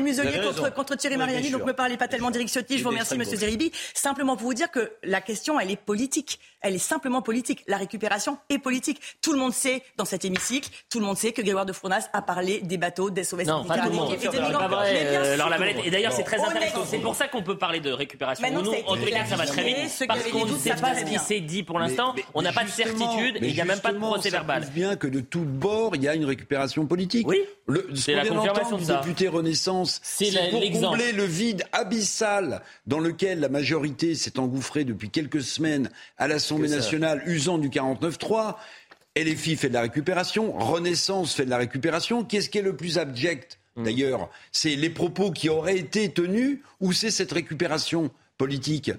muselier- a- voté contre, contre Thierry Mariani, donc sûr. me parlez pas tellement d'Éric Ciotti, je vous remercie Monsieur. Zeribi. Simplement pour vous dire que la question, elle est politique. Elle est simplement politique. La récupération est politique. Tout le monde sait dans cet hémicycle, tout le monde sait que Grégoire de Fournas a parlé des bateaux des SOS Non, pas tout le monde. euh. Laure Lavalette. Et d'ailleurs, c'est très intéressant. C'est pour ça qu'on peut parler de récupération. Nous, en tous les cas, ça va très vite. Parce qu'on ne sait pas ce qui s'est dit pour l'instant. On n'a pas de certitude il n'y a même pas de procès verbal. bien que de tout bord, il y a une récupération politique. Oui, c'est la confirmation de du ça. député Renaissance, C'est c'est la- pour l'exemple. combler le vide abyssal dans lequel la majorité s'est engouffrée depuis quelques semaines à l'Assemblée Ça. nationale, usant du 49-3. LFI fait de la récupération, Renaissance fait de la récupération. Qu'est-ce qui est le plus abject Hmm. d'ailleurs? C'est les propos qui auraient été tenus ou c'est cette récupération politique?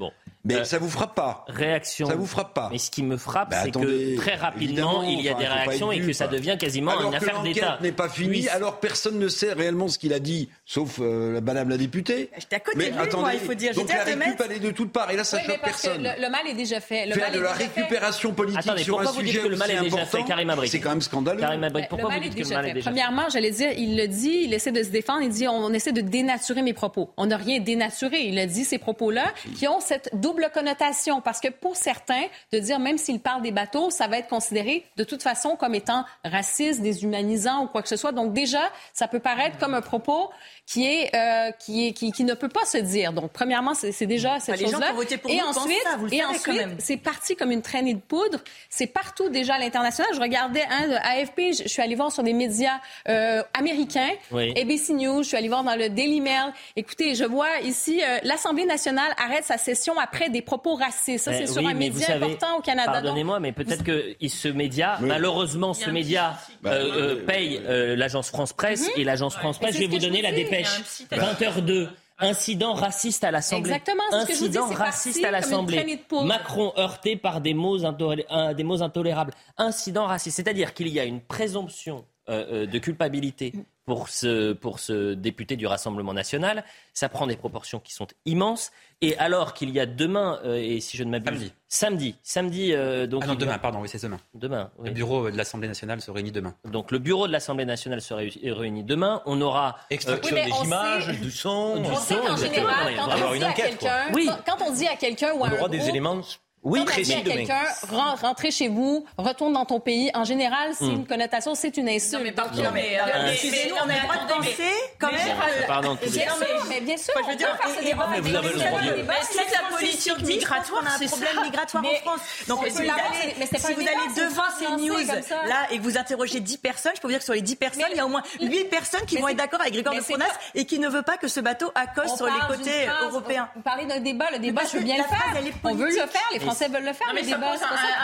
Mais Euh, ça vous frappe pas Réaction. Ça vous frappe pas Mais ce qui me frappe, Bah, c'est attendez, que très rapidement, il y a enfin, des réactions et que ça devient quasiment alors une que affaire d'État. l'enquête n'est pas finie, Oui. alors personne ne sait réellement ce qu'il a dit, sauf euh, Madame la députée. J'étais à côté Mais de lui, moi, il faut dire. Donc la récup, elle est de toutes parts, et là, ça Oui, mais choque parce que personne. le, le mal est déjà fait. Le Faire mal de est la déjà fait. récupération politique Attendez, sur un vous sujet que le mal aussi est déjà important, fait, Karim c'est quand même scandaleux. Karim Abrik, pourquoi vous dites que le mal est déjà fait Premièrement, j'allais dire, il le dit, il essaie de se défendre, il dit on essaie de dénaturer mes propos. On n'a rien dénaturé. Il a dit ces propos-là qui ont cette double double connotation parce que pour certains, de dire même s'ils parlent des bateaux, ça va être considéré de toute façon comme étant raciste, déshumanisant ou quoi que ce soit. Donc déjà, ça peut paraître comme un propos qui est, euh, qui, est qui, qui, ne peut pas se dire. Donc, premièrement, c'est déjà cette chose-là. Et ensuite, ça, et ensuite, c'est parti comme une traînée de poudre. C'est partout déjà à l'international. Je regardais un de AFP, je suis allée voir sur des médias euh, américains, ABC News, je suis allée voir dans le Daily Mail. Écoutez, je vois ici euh, l'Assemblée nationale arrête sa session après des propos racistes. Ça, c'est sur un média important au Canada. Pardonnez-moi, mais peut-être que ce média, malheureusement, ce média euh, paye l'agence France Presse mhm. et l'agence France Presse. Je vais vous donner la dépêche 20h02. Incident raciste à l'Assemblée. Exactement, ce que je vous dis, raciste à l'Assemblée. Macron heurté par des mots, des mots intolérables. Incident raciste. C'est-à-dire qu'il y a une présomption euh, euh, de culpabilité pour ce, pour ce député du Rassemblement national. Ça prend des proportions qui sont immenses. Et alors qu'il y a demain, euh, et si je ne m'abuse, samedi, samedi, donc ah non, demain, pardon, oui, c'est demain. Demain. Le bureau de l'Assemblée nationale se réunit demain. Donc le bureau de l'Assemblée nationale se réunit demain. On aura extraction des images, du son, du son. En général, quand, on dit à quelqu'un, quand on dit à quelqu'un ou à on aura des éléments oui, Quand précis quelqu'un rentre chez vous, retourne dans ton pays, en général, c'est hmm. une connotation, c'est une insulte. Non, mais, pardon, non, mais, euh, excusez-nous, on a le droit de penser quand même. Pardon. Bien sûr, mais bien sûr, je veux dire, faire ce débat. Mais vous avez le droit de C'est la politique migratoire, on a un problème migratoire en France. Donc, si vous allez devant ces news là et que vous interrogez 10 personnes, je peux vous dire que sur les 10 personnes, il y a au moins 8 personnes qui vont être d'accord avec Grégoire de Fronas et qui ne veut pas que ce bateau accoste sur les côtés européens. Vous parlez d'un débat, le débat, je veux bien le faire. On veut le faire, les Français veulent le faire un,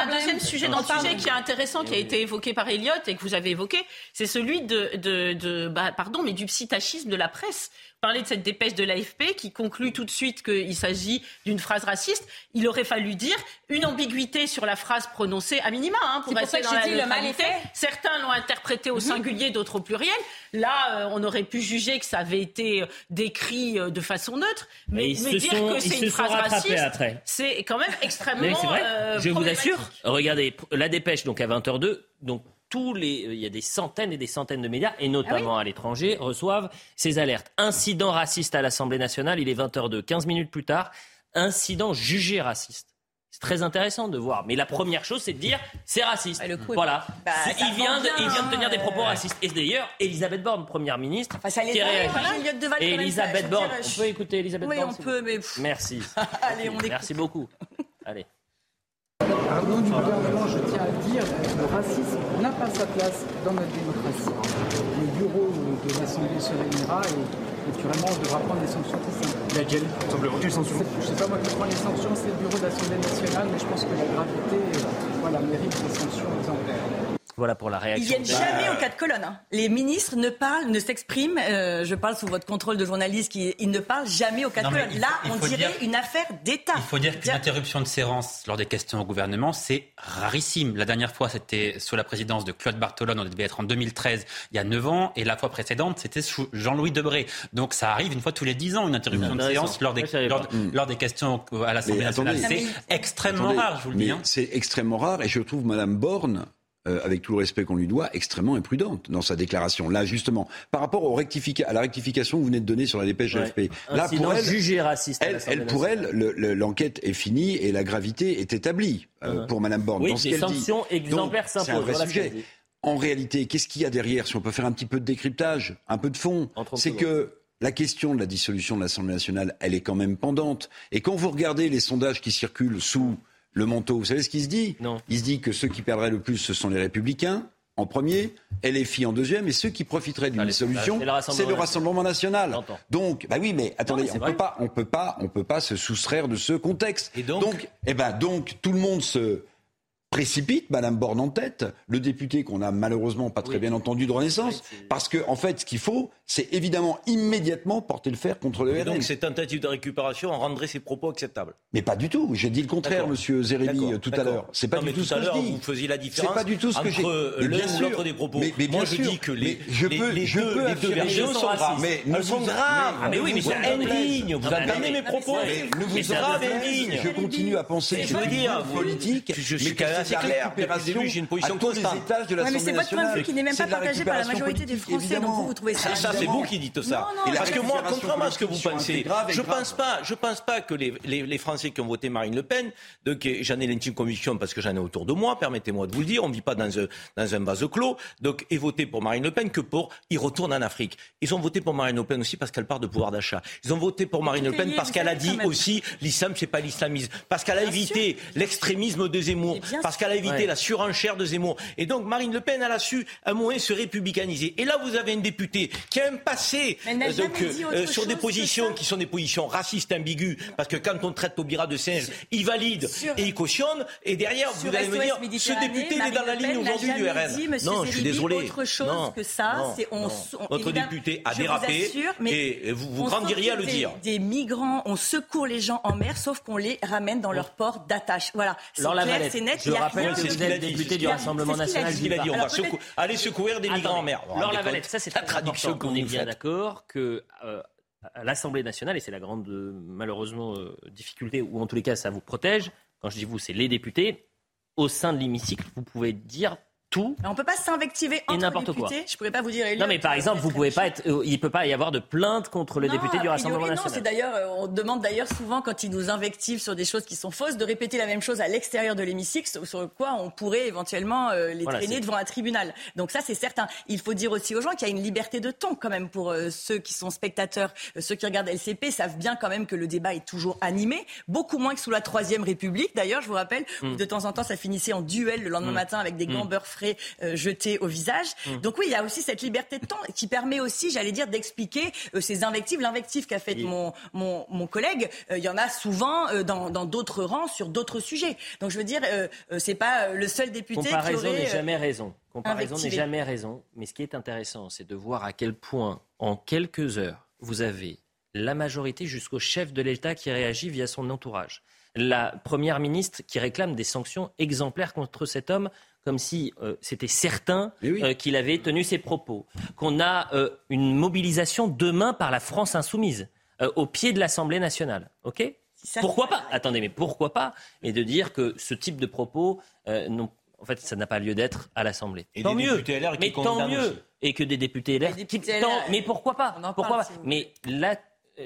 deuxième sujet dans le sujet qui est intéressant, qui a été évoqué par Elliot et que vous avez évoqué, c'est celui de, de, de bah, pardon, mais du psitachisme de la presse parler de cette dépêche de l'AFP qui conclut tout de suite qu'il s'agit d'une phrase raciste. Il aurait fallu dire une ambiguïté sur la phrase prononcée à minima hein, pour rester dans la dit, neutralité. Certains l'ont interprété au mhm. singulier, d'autres au pluriel. Là, euh, on aurait pu juger que ça avait été euh, décrit euh, de façon neutre, mais, mais dire que c'est une phrase raciste, c'est quand même extrêmement. Mais vrai, je vous assure. Regardez, la dépêche donc à 20h02, donc tous les, euh, il y a des centaines et des centaines de médias, et notamment ah à l'étranger, reçoivent ces alertes. Incident raciste à l'Assemblée nationale, il est 20h02. 15 minutes plus tard, incident jugé raciste. C'est très intéressant de voir. Mais la première chose, c'est de dire c'est raciste. voilà. Bah, il, vient de, il, vient de, tenir des propos racistes. Et d'ailleurs, Elisabeth Borne, première ministre, enfin, qui réagit. Elisabeth Borne, on peut écouter Elisabeth oui, Borne on peut, mais... Merci. *laughs* Allez, on Merci beaucoup. Allez. Au nom du gouvernement, je tiens à le dire, le racisme n'a pas sa place dans notre démocratie. Le bureau de l'Assemblée se réunira et naturellement on devra prendre des sanctions très simples. Laquelle Quelle sanction Je ne sais pas moi qui prends les sanctions, c'est le bureau de l'Assemblée nationale, mais je pense que la gravité voilà, mérite des sanctions exemplaires. Voilà pour la réaction. Ils viennent jamais au cas de colonne. Hein. Les ministres ne parlent, ne s'expriment. Euh, je parle sous votre contrôle de journaliste. Qui, ils ne parlent jamais au cas de colonne. Là, on dirait une affaire d'État. Il faut dire qu'une interruption de séance lors des questions au gouvernement, c'est rarissime. La dernière fois, c'était sous la présidence de Claude Bartolone. On devait être en 2013, il y a 9 ans. Et la fois précédente, c'était sous Jean-Louis Debré. Donc ça arrive une fois tous les 10 ans, une interruption de séance lors des, lors, des questions à l'Assemblée nationale. C'est extrêmement rare, je vous le dis. Hein. C'est extrêmement rare. Et je trouve Madame Borne euh, avec tout le respect qu'on lui doit, extrêmement imprudente dans sa déclaration. Là, justement, par rapport au à la rectification que vous venez de donner sur la dépêche ouais. AFP. Là, pour elle, jugé raciste. Elle, pour elle, l'enquête est finie et la gravité est établie euh, uh-huh. pour Madame Borne. Oui, dans des sanctions exemplaires s'imposent. C'est un vrai sujet. En réalité, qu'est-ce qu'il y a derrière Si on peut faire un petit peu de décryptage, un peu de fond, c'est que la question de la dissolution de l'Assemblée nationale, elle est quand même pendante. Et quand vous regardez les sondages qui circulent sous le manteau. Vous savez ce qu'il se dit? Non. Il se dit que ceux qui perdraient le plus, ce sont les républicains en premier, LFI en deuxième, et ceux qui profiteraient d'une ah, solution, c'est le Rassemblement national. Donc, bah oui, mais attendez, on peut pas, on peut pas, on peut pas se soustraire de ce contexte. Et donc, donc, eh ben, donc tout le monde se précipite Madame Borne en tête, le député qu'on a malheureusement pas très bien entendu de Renaissance, parce que en fait, ce qu'il faut, c'est évidemment immédiatement porter le fer contre le RN. Donc ces tentatives de récupération rendraient ses propos acceptables. Mais pas du tout. J'ai dit le contraire, Monsieur Zerelli, tout à l'heure. C'est pas du tout, ce que je dis. Vous faisiez la différence. C'est pas du tout ce que j'ai. Entre l'un ou l'autre des propos. Mais, bien Moi, je dis que les, je peux, les, je deux, peux les deux versions sont graves. Mais elles sont graves. Mais oui, mais c'est indigne. Vous entendez mes propos Ne vous graves indigne. Je continue à penser que je dire politique, mais quand assez clair. Depuis le début, j'ai une position à tous les constante. étages de Ouais, mais c'est votre point de vue qui n'est même C'est pas partagé par la majorité des Français. Donc vous, vous trouvez ça. Ça, c'est vous qui dites ça. Non, non, Parce que moi, contrairement à ce que vous pensez, c'est je pense pas, je pense pas que les, les, les Français qui ont voté Marine Le Pen, j'en ai l'intime conviction parce que j'en ai autour de moi, permettez-moi de vous le dire, on ne vit pas dans un, dans un vase clos, donc et voté pour Marine Le Pen que pour y retourne en Afrique. Ils ont voté pour Marine Le Pen aussi parce qu'elle part de pouvoir d'achat. Ils ont voté pour Marine Le Pen parce qu'elle a dit aussi l'islam c'est pas l'islamisme, parce qu'elle a évité l'extrémisme de Zemmour, parce qu'elle a évité Ouais. la surenchère de Zemmour. Et donc Marine Le Pen, elle a su à un moment se républicaniser. Et là, vous avez un député qui a un passé euh, donc, euh, euh, sur des positions qui sont des positions racistes ambiguës, parce que quand on traite Taubira de singe, il valide Sur- et il cautionne. Et derrière, vous allez me dire, ce député est dans la ligne aujourd'hui du RN. dit, non, je suis désolé. autre chose Non, que ça. non, C'est- on- Notre député a dérapé assure, mais et vous, grandiriez à le des- dire. Des migrants, on secourt les gens en mer, sauf qu'on les ramène dans leur port d'attache. Voilà. C'est clair, c'est net. je il y a rappelle que vous êtes député du Rassemblement national. qu'il a dit, on va aller secourir des migrants en mer. Laure Lavalette, ça c'est La traduction qu'on est bien d'accord que euh, à l'Assemblée nationale, et c'est la grande euh, malheureusement euh, difficulté, ou en tous les cas ça vous protège, quand je dis vous, c'est les députés, au sein de l'hémicycle, vous pouvez dire tout. On peut pas s'invectiver entre n'importe quoi. Je pourrais pas vous dire. Non mais par exemple, vous pouvez pas être, euh, il peut pas y avoir de plainte contre les Non, députés du a priori, Rassemblement non, c'est national. d'ailleurs, euh, on demande d'ailleurs souvent quand ils nous invectivent sur des choses qui sont fausses de répéter la même chose à l'extérieur de l'hémicycle, sur- quoi on pourrait éventuellement euh, les Voilà, traîner devant un tribunal. Donc ça, c'est certain. Il faut dire aussi aux gens qu'il y a une liberté de ton quand même pour euh, ceux qui sont spectateurs, euh, ceux qui regardent LCP savent bien quand même que le débat est toujours animé, beaucoup moins que sous la Troisième République. D'ailleurs, je vous rappelle, où Mm. de temps en temps, ça finissait en duel le lendemain Mm. matin avec des gants Mm. Frais euh, jetés au visage. Mm. Donc oui, il y a aussi cette liberté de ton qui permet aussi, j'allais dire, d'expliquer euh, ces invectives. L'invective qu'a faite mon, mon, mon collègue, euh, il y en a souvent dans dans d'autres rangs sur d'autres sujets. Donc je veux dire, c'est pas le seul député qui Comparaison aurait... n'est jamais raison. Comparaison n'est jamais raison. Mais ce qui est intéressant, c'est de voir à quel point, en quelques heures, vous avez la majorité jusqu'au chef de l'État qui réagit via son entourage. La première ministre qui réclame des sanctions exemplaires contre cet homme, comme si euh, c'était certain euh, qu'il avait tenu ses propos. Qu'on a euh, une mobilisation demain par la France insoumise, euh, au pied de l'Assemblée nationale. OK? Pourquoi pas? Attendez, mais pourquoi pas? Et de dire que ce type de propos, euh, en fait, ça n'a pas lieu d'être à l'Assemblée. Et tant des mieux. députés LR qui mais tant mieux. aussi. Et que des députés LR. qui- députés tant- mais pourquoi pas? On en Pourquoi parle, pas Mais la,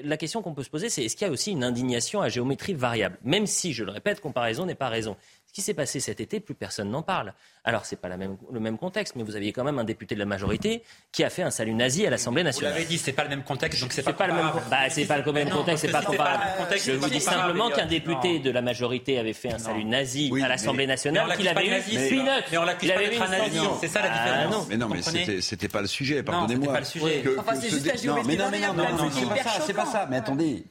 la question qu'on peut se poser, c'est est-ce qu'il y a aussi une indignation à géométrie variable? Même si, je le répète, comparaison n'est pas raison. Ce qui s'est passé cet été, plus personne n'en parle. Alors, c'est pas la même, le même contexte, mais vous aviez quand même un député de la majorité qui a fait un salut nazi à l'Assemblée Vous nationale. l'avez dit, c'est pas le même contexte, donc c'est pas, pas le même, comparable. bah, c'est pas le même Non, contexte, c'est pas comparable. pas Je vous pas dis simplement qu'un député de la majorité avait fait un salut nazi à l'Assemblée mais- Mais on nationale, qu'il avait pas eu peanuts. Mais on l'accuse pas d'être un nazi. C'est ça la Ah, différence. non. Mais non, mais c'était- pas le sujet, Non, pardonnez-moi. c'était pas le sujet. Que- Enfin, c'est ce juste la géométrie Non, mais non, mais non, c'est pas ça, pas. Mais attendez,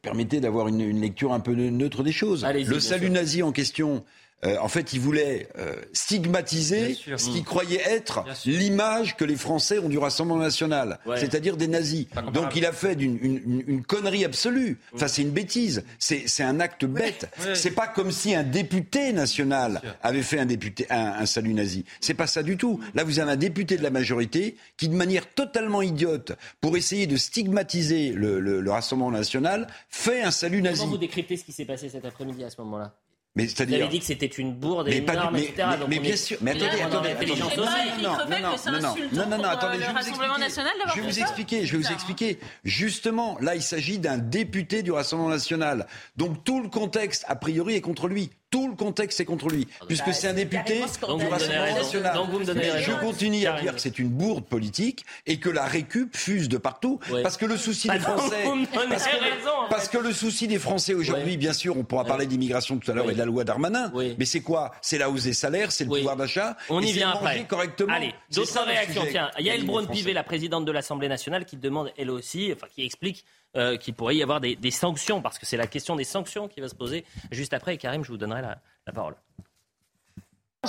permettez d'avoir une, une lecture un peu neutre des choses. Le salut nazi en question. Euh, en fait, il voulait euh, stigmatiser sûr. ce qu'il Mmh. croyait être l'image que les Français ont du Rassemblement national, Ouais. c'est-à-dire des nazis. Donc il a fait d'une une, une- une connerie absolue. Mmh. Enfin, c'est une bêtise. C'est c'est un acte bête. Ouais. C'est pas comme si un député national avait fait un, député, un, un salut nazi. C'est pas ça du tout. Là, vous avez un député de la majorité qui, de manière totalement idiote, pour essayer de stigmatiser le, le- le Rassemblement national, fait un salut nazi. Comment vous décryptez ce qui s'est passé cet après-midi à ce moment-là? Mais Vous avez dit que c'était une bourde Mais énorme, mais- etc. mais- donc mais bien est- sûr. Mais attendez, dans attendez, attendez. Non, non, non, non, non, non, non, attendez, je vais vous Rassemblement expliquer. national d'avoir Je vais vous expliquer, je vais vous expliquer. Justement, là, il s'agit d'un député du Rassemblement national. Donc tout le contexte, a priori, est contre lui. Tout le contexte est contre lui, puisque bah, c'est un député du Rassemblement national. Donc Mais raison. je continue à dire que c'est une bourde politique et que la récup fuse de partout, Ouais. parce que le souci Bah des Français, parce que, raison, en parce fait. que le souci des Français aujourd'hui, Ouais. bien sûr, on pourra parler d'immigration tout à l'heure et de la loi Darmanin, mais c'est quoi? C'est la hausse des salaires, c'est le pouvoir d'achat. On y vient après. correctement. Allez, d'autres réactions. Tiens, Yael Braun-Pivet, la présidente de l'Assemblée nationale, qui demande elle aussi, enfin qui explique euh, qu'il pourrait y avoir des, sanctions, parce que c'est la question des sanctions qui va se poser juste après. Et Karim, je vous donnerai la parole.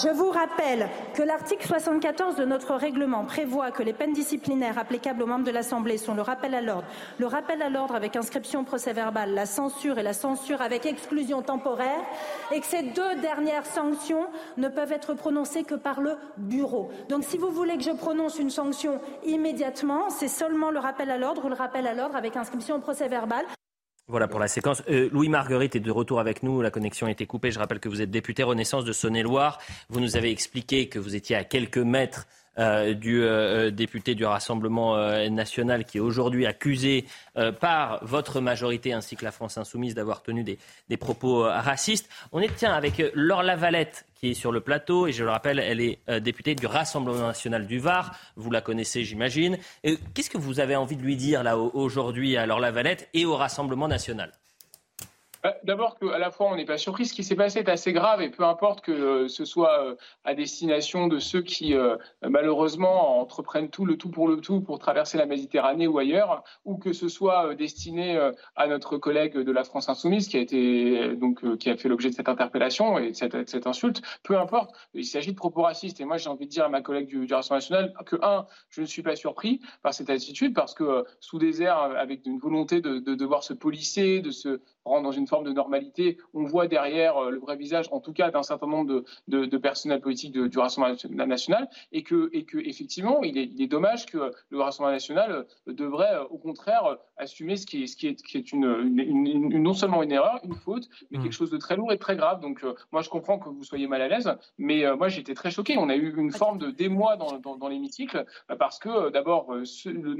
Je vous rappelle que l'article 74 de notre règlement prévoit que les peines disciplinaires applicables aux membres de l'Assemblée sont le rappel à l'ordre, le rappel à l'ordre avec inscription au procès verbal, la censure et la censure avec exclusion temporaire, et que ces deux dernières sanctions ne peuvent être prononcées que par le bureau. Donc si vous voulez que je prononce une sanction immédiatement, c'est seulement le rappel à l'ordre ou le rappel à l'ordre avec inscription au procès verbal. Voilà pour la séquence. Euh, Louis Marguerite est de retour avec nous. La connexion a été coupée. Je rappelle que vous êtes député Renaissance de Saône-et-Loire. Vous nous avez expliqué que vous étiez à quelques mètres du euh, député du Rassemblement national qui est aujourd'hui accusé par votre majorité ainsi que la France insoumise d'avoir tenu des, propos racistes. On est tiens avec Laure Lavalette qui est sur le plateau et je le rappelle, elle est députée du Rassemblement national du Var. Vous la connaissez, j'imagine. Qu'est-ce que vous avez envie de lui dire là aujourd'hui à Laure Lavalette et au Rassemblement national? D'abord qu'à la fois on n'est pas surpris, ce qui s'est passé est assez grave et peu importe que euh, ce soit euh, à destination de ceux qui euh, malheureusement entreprennent tout le tout pour le tout pour traverser la Méditerranée ou ailleurs, ou que ce soit destiné à notre collègue de la France insoumise qui a été donc qui a fait l'objet de cette interpellation et de cette, insulte, peu importe, il s'agit de propos racistes. Et moi j'ai envie de dire à ma collègue du, Rassemblement national que un, je ne suis pas surpris par cette attitude parce que sous des airs avec une volonté de, de devoir se polisser, de se rendre dans une forme de normalité, on voit derrière euh, le vrai visage, en tout cas, d'un certain nombre de, de, personnels politiques du Rassemblement national, et que, et que effectivement, il est, il est, dommage que le Rassemblement national euh, devrait, euh, au contraire, assumer ce qui est, ce qui est, qui est une, une, non seulement une erreur, une faute, mais quelque mm. chose de très lourd et très grave. Donc, moi, je comprends que vous soyez mal à l'aise, mais moi, j'étais très choqué. On a eu une forme de démoi dans, dans, dans l'hémicycle, parce que d'abord,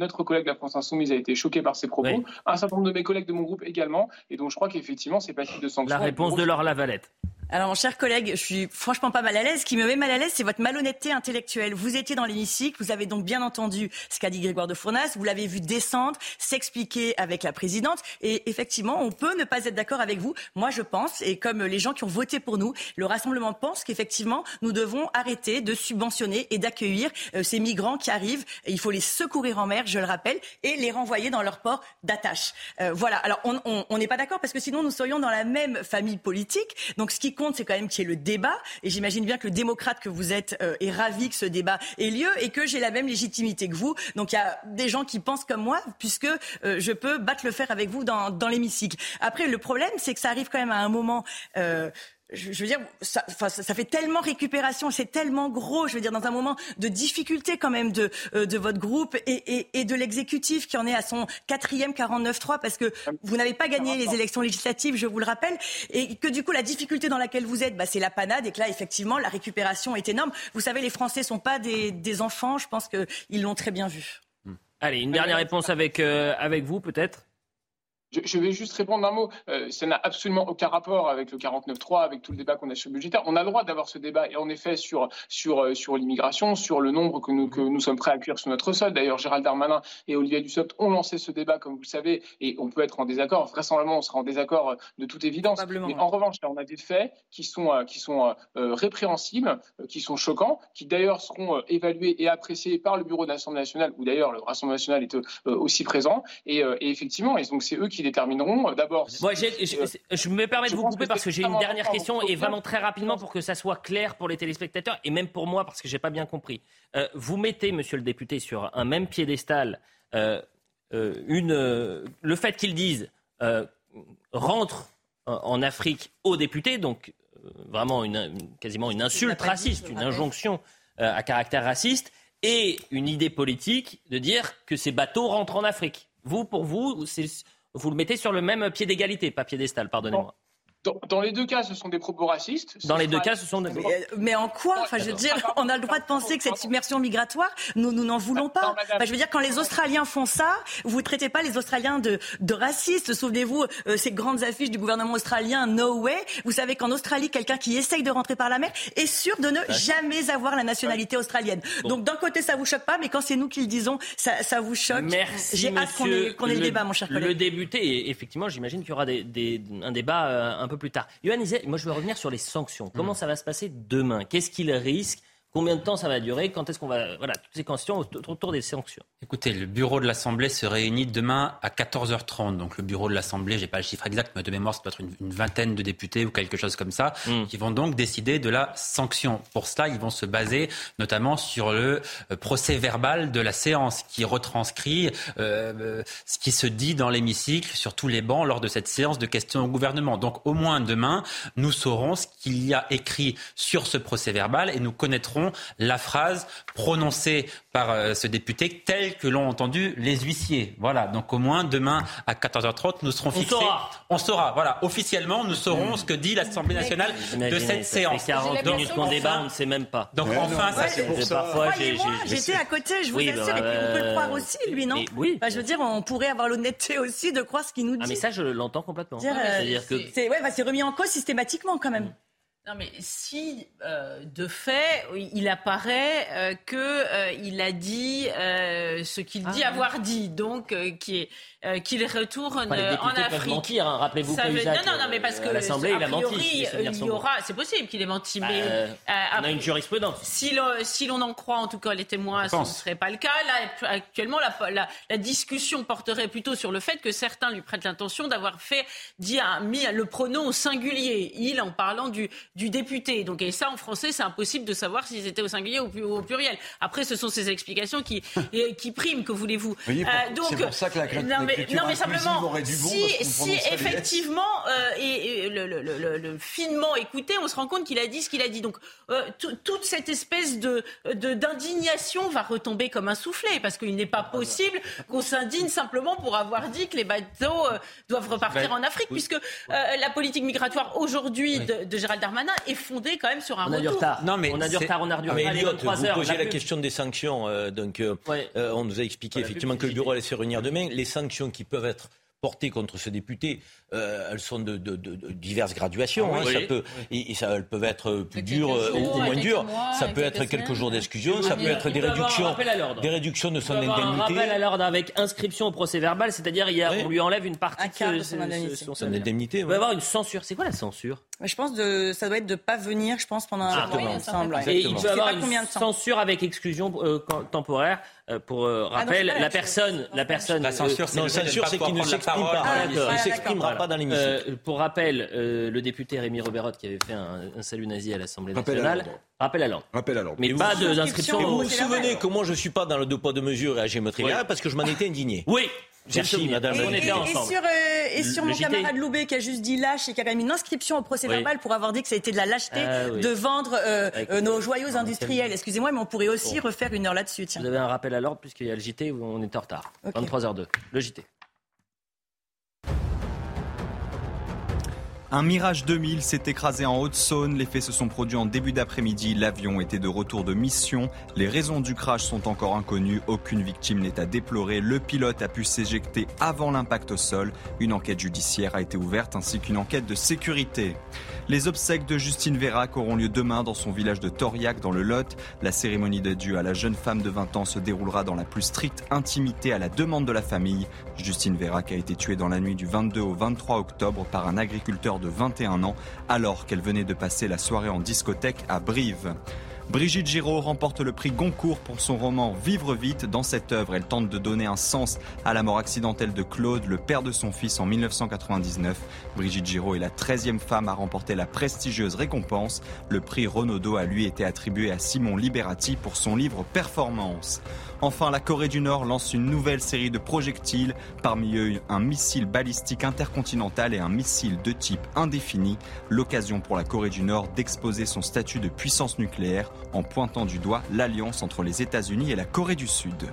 notre collègue de la France Insoumise a été choqué par ses propos, un certain nombre de mes collègues de mon groupe également, et donc je crois qu'effectivement, c'est pas de sanctions. La réponse de Laure Lavalette. Alors, mon cher collègue, je suis franchement pas mal à l'aise. Ce qui me met mal à l'aise, c'est votre malhonnêteté intellectuelle. Vous étiez dans l'hémicycle, vous avez donc bien entendu ce qu'a dit Grégoire de Fournas, vous l'avez vu descendre, s'expliquer avec la présidente, et effectivement, on peut ne pas être d'accord avec vous. Moi, je pense, et comme les gens qui ont voté pour nous, le Rassemblement pense qu'effectivement, nous devons arrêter de subventionner et d'accueillir euh, ces migrants qui arrivent. il faut les secourir en mer, je le rappelle, et les renvoyer dans leur port d'attache. Euh, voilà. Alors, on n'est pas d'accord parce que sinon, nous serions dans la même famille politique. Donc, ce qui c'est quand même qu'il y ait le débat. Et j'imagine bien que le démocrate que vous êtes euh, est ravi que ce débat ait lieu et que j'ai la même légitimité que vous. Donc il y a des gens qui pensent comme moi, puisque euh, je peux battre le fer avec vous dans, dans l'hémicycle. Après, le problème, c'est que ça arrive quand même à un moment. Euh, je, veux dire, ça, ça, fait tellement récupération, c'est tellement gros, je veux dire, dans un moment de difficulté quand même de, euh, de votre groupe et, et, et de l'exécutif qui en est à son quatrième 49-3 parce que vous n'avez pas gagné les élections législatives, je vous le rappelle, et que du coup la difficulté dans laquelle vous êtes, bah, c'est la panade et que là effectivement la récupération est énorme. Vous savez, les Français sont pas des, des enfants, je pense qu'ils l'ont très bien vu. Allez, une dernière réponse avec, euh, avec vous peut-être je, vais juste répondre un mot. Euh, ça n'a absolument aucun rapport avec le 49.3, avec tout le débat qu'on a sur le budgétaire. On a le droit d'avoir ce débat, et en effet, sur, sur, euh, sur l'immigration, sur le nombre que nous, que nous sommes prêts à accueillir sur notre sol. D'ailleurs, Gérald Darmanin et Olivier Dussopt ont lancé ce débat, comme vous le savez, et on peut être en désaccord. Vraisemblablement, on sera en désaccord euh, de toute évidence. Mais en revanche, là, on a des faits qui sont, qui sont répréhensibles, qui sont choquants, qui d'ailleurs seront évalués et appréciés par le Bureau de l'Assemblée nationale, où d'ailleurs le Rassemblement national est aussi présent. Et, et effectivement, et donc c'est eux qui détermineront euh, d'abord. je, me permets de vous couper parce que j'ai une dernière question et vraiment très rapidement pour que ça soit clair pour les téléspectateurs et même pour moi parce que j'ai pas bien compris. Euh, vous mettez, monsieur le député, sur un même piédestal euh, une, le fait qu'ils disent rentre en Afrique aux députés, donc vraiment une, quasiment une insulte raciste, une injonction à caractère raciste, et une idée politique de dire que ces bateaux rentrent en Afrique. Vous, pour vous, vous le mettez sur le même pied d'égalité, pas piédestal, pardonnez-moi. Dans, les deux cas, ce sont des propos racistes. Dans les deux cas, ce sont des... Mais, en quoi Enfin, je veux dire, on a le droit de penser que cette submersion migratoire, nous nous n'en voulons pas. Enfin, je veux dire, quand les Australiens font ça, vous ne traitez pas les Australiens de, de racistes. Souvenez-vous, euh, ces grandes affiches du gouvernement australien, No Way. Vous savez qu'en Australie, quelqu'un qui essaye de rentrer par la mer est sûr de ne jamais avoir la nationalité australienne. Donc d'un côté, ça vous choque pas, mais quand c'est nous qui le disons, ça, ça vous choque. Merci, J'ai hâte qu'on ait, le, débat, mon cher collègue. Le débuté, effectivement, j'imagine qu'il y aura des, des, un débat euh, un peu plus tard. Yohann moi je veux revenir sur les sanctions. Comment mm. ça va se passer demain? Qu'est-ce qu'il risque Combien de temps ça va durer Quand est-ce qu'on va... Voilà, toutes ces questions autour des sanctions. Écoutez, le bureau de l'Assemblée se réunit demain à 14h30. Donc le bureau de l'Assemblée, j'ai pas le chiffre exact, mais de mémoire, ça doit être une, vingtaine de députés ou quelque chose comme ça, mm. qui vont donc décider de la sanction. Pour cela, ils vont se baser notamment sur le euh, procès verbal de la séance qui retranscrit euh, euh, ce qui se dit dans l'hémicycle sur tous les bancs lors de cette séance de questions au gouvernement. Donc au moins demain, nous saurons ce qu'il y a écrit sur ce procès verbal et nous connaîtrons écouterons la phrase prononcée par euh, ce député telle que l'ont entendu les huissiers. Voilà, donc au moins demain à 14h30, nous serons fixés. On saura. On saura, voilà, officiellement, nous saurons ce que dit l'Assemblée nationale de cette séance. 40 Donc, minutes qu'on débat, on ne sait même pas. donc enfin, ça c'est pour ça. J'étais à côté, je vous assure, bah, et puis on peut le euh, croire aussi, lui, non oui. Bah, Je veux dire, on pourrait avoir l'honnêteté aussi de croire ce qu'il nous dit. Ah mais ça je l'entends complètement. Dire, euh, C'est-à-dire que bah, c'est remis en cause systématiquement quand même. Non, mais si, euh, de fait, il apparaît euh, que euh, il a dit euh, ce qu'il dit Ah, avoir dit, donc euh, qui est, euh, qu'il retourne Enfin, euh, en Afrique. mentir, hein. Rappelez-vous Ça que veut- non, non, non, mais parce euh, que à l'Assemblée, a il a menti, si il y aura, c'est possible qu'il ait menti, Bah, mais euh, on a une jurisprudence. si l'on, si l'on en croit, en tout cas, les témoins, ce ne serait pas le cas. Là, actuellement, la, la- la discussion porterait plutôt sur le fait que certains lui prêtent l'intention d'avoir fait, dit, un- mis le pronom au singulier, il, en parlant du, du député. Donc, et ça, en français, c'est impossible de savoir s'ils étaient au singulier ou au pluriel. Après, ce sont ces explications qui, *laughs* priment, que voulez-vous. Euh, Voyez, pour- c'est pour ça que la- non, mais, non, mais simplement, aurait du bon, si, effectivement, euh, et, et le, le- le- le finement écouté, on se rend compte qu'il a dit ce qu'il a dit. Donc, euh, tout- toute cette espèce de de- d'indignation va retomber comme un soufflet, parce qu'il n'est pas possible qu'on s'indigne simplement pour avoir dit que les bateaux euh, doivent repartir Ben, en Afrique, oui. puisque euh, la politique migratoire aujourd'hui de, de Gérald Darmanin est fondée quand même sur un On a du retour. retard. Non, mais on a du retard, on a du retard. mais Elliot, 23 vous heures, posiez la question des sanctions. euh, donc, euh, euh, on nous a expliqué Voilà, effectivement que le bureau allait se réunir demain. Les sanctions qui peuvent être portées contre ce député, euh, elles sont de, de- de- de diverses graduations. Ah hein. oui. ça Oui. peut, et, et ça, elles peuvent être plus dures euh, jours, ou moins dures. mois, ça peut quelques être quelques semaines. jours d'exclusion. Il Ça peut être des avoir un réductions, des réductions de Il son peut avoir un indemnité. rappel à l'ordre avec inscription au procès verbal, c'est-à-dire a- on lui enlève une partie quart de son indemnité. son Son indemnité, Il peut ouais. avoir une censure. C'est quoi la censure? Je pense de ça doit être de pas venir, je pense pendant un mois ensemble. ouais. Et il Je peut sais avoir une combien de temps. censure avec exclusion euh, temporaire. euh, pour euh, Ah, non, rappel, la personne, la personne. La censure, c'est euh, pas prendre la parole. Ah. Il s'exprimera pas dans. Euh, pour rappel, euh, le député Rémi Roberotte qui avait fait un, un salut nazi à l'Assemblée Rappel à nationale. l'ordre. Rappel à l'ordre. Rappel à l'ordre. Mais pas de- d'inscription. Vous vous souvenez que moi je suis pas dans le deux poids deux mesures et à géométrie parce que je m'en étais indigné. Oui, Merci madame. Et, On était ministre. et ensemble. sur, euh, et sur mon JT. camarade Loubet qui a juste dit lâche et qui a quand même une inscription au procès Oui. verbal pour avoir dit que ça a été de la lâcheté Ah oui. de vendre euh, euh, nos joyaux industriels. Excusez-moi, mais on pourrait aussi Bon. refaire une heure là-dessus. Vous avez un rappel à l'ordre puisqu'il y a le JT où on est en retard. 23h02. Le JT. Un Mirage 2000 s'est écrasé en Haute-Saône. Les faits se sont produits en début d'après-midi. L'avion était de retour de mission. Les raisons du crash sont encore inconnues. Aucune victime n'est à déplorer. Le pilote a pu s'éjecter avant l'impact au sol. Une enquête judiciaire a été ouverte ainsi qu'une enquête de sécurité. Les obsèques de Justine Vérac auront lieu demain dans son village de Toriac dans le Lot. La cérémonie d'adieu à la jeune femme de 20 ans se déroulera dans la plus stricte intimité à la demande de la famille. Justine Vérac a été tuée dans la nuit du 22 au 23 octobre par un agriculteur de 21 ans alors qu'elle venait de passer la soirée en discothèque à Brive. Brigitte Giraud remporte le prix Goncourt pour son roman Vivre vite. Dans cette œuvre, elle tente de donner un sens à la mort accidentelle de Claude, le père de son fils en 1999. Brigitte Giraud est la 13e femme à remporter la prestigieuse récompense. Le prix Renaudot a lui été attribué à Simon Liberati pour son livre Performance. Enfin, la Corée du Nord lance une nouvelle série de projectiles, parmi eux un missile balistique intercontinental et un missile de type indéfini. L'occasion pour la Corée du Nord d'exposer son statut de puissance nucléaire en pointant du doigt l'alliance entre les États-Unis et la Corée du Sud.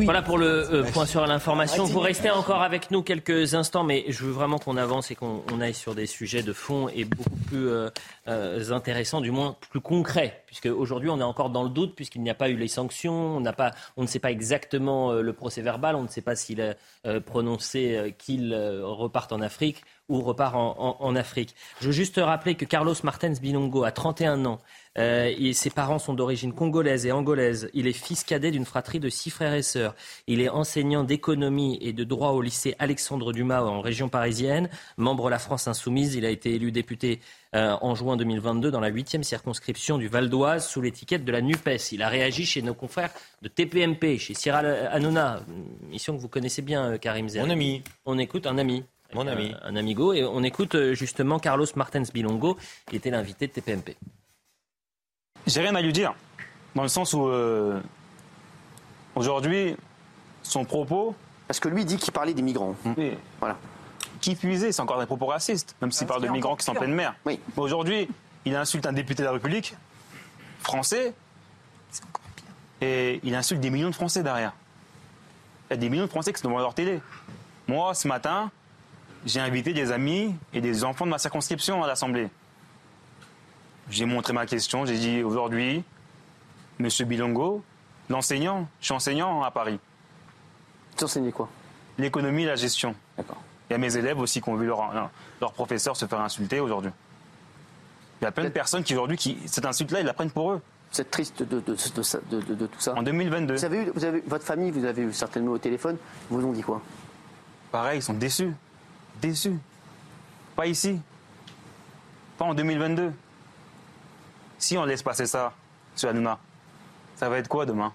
Voilà pour le euh, point sur l'information. Vous restez encore avec nous quelques instants, mais je veux vraiment qu'on avance et qu'on on aille sur des sujets de fond et beaucoup plus euh, euh, intéressants, du moins plus concrets, puisque aujourd'hui on est encore dans le doute puisqu'il n'y a pas eu les sanctions, on n'a pas, on ne sait pas exactement euh, le procès verbal, on ne sait pas s'il a euh, prononcé euh, qu'il euh, reparte en Afrique ou repart en, en- en Afrique. Je veux juste rappeler que Carlos Martens Bilongo a 31 ans. Euh, et ses parents sont d'origine congolaise et angolaise. Il est fils cadet d'une fratrie de six frères et sœurs. Il est enseignant d'économie et de droit au lycée Alexandre Dumas en région parisienne. Membre de la France Insoumise, il a été élu député euh, en juin 2022 dans la huitième circonscription du Val d'Oise sous l'étiquette de la NUPES. Il a réagi chez nos confrères de TPMP, chez Cyril Hanouna, mission que vous connaissez bien, euh, Karim Zer. Mon ami. On écoute un ami. Mon ami. Un, un amigo. Et on écoute euh, justement Carlos Martens Bilongo, qui était l'invité de TPMP. J'ai rien à lui dire, dans le sens où euh, aujourd'hui, son propos. Parce que lui dit qu'il parlait des migrants. Oui. Voilà. Qui puisait, c'est encore des propos racistes, même s'il parle de migrants qui sont en pleine mer. Oui. Mais aujourd'hui, il insulte un député de la République. français et il insulte des millions de Français derrière. Il y a des millions de Français qui sont devant leur télé. Moi, ce matin, j'ai invité des amis et des enfants de ma circonscription à l'Assemblée. J'ai montré ma question, j'ai dit aujourd'hui, Monsieur Bilongo, l'enseignant, je suis enseignant à Paris. Tu enseignais quoi? L'économie et la gestion. D'accord. Il y a mes élèves aussi qui ont vu leur, leur professeur se faire insulter aujourd'hui. Il y a plein de personnes qui aujourd'hui, qui, cette insulte-là, ils la prennent pour eux. Êtes triste de, de, de, de tout ça? En 2022. Vous avez, eu, vous avez votre famille, vous avez eu certainement au téléphone, ils vous ont dit quoi? Pareil, ils sont déçus. Déçus. Pas ici. Pas en 2022. Si on laisse passer ça, sur Hanouna, ça va être quoi demain?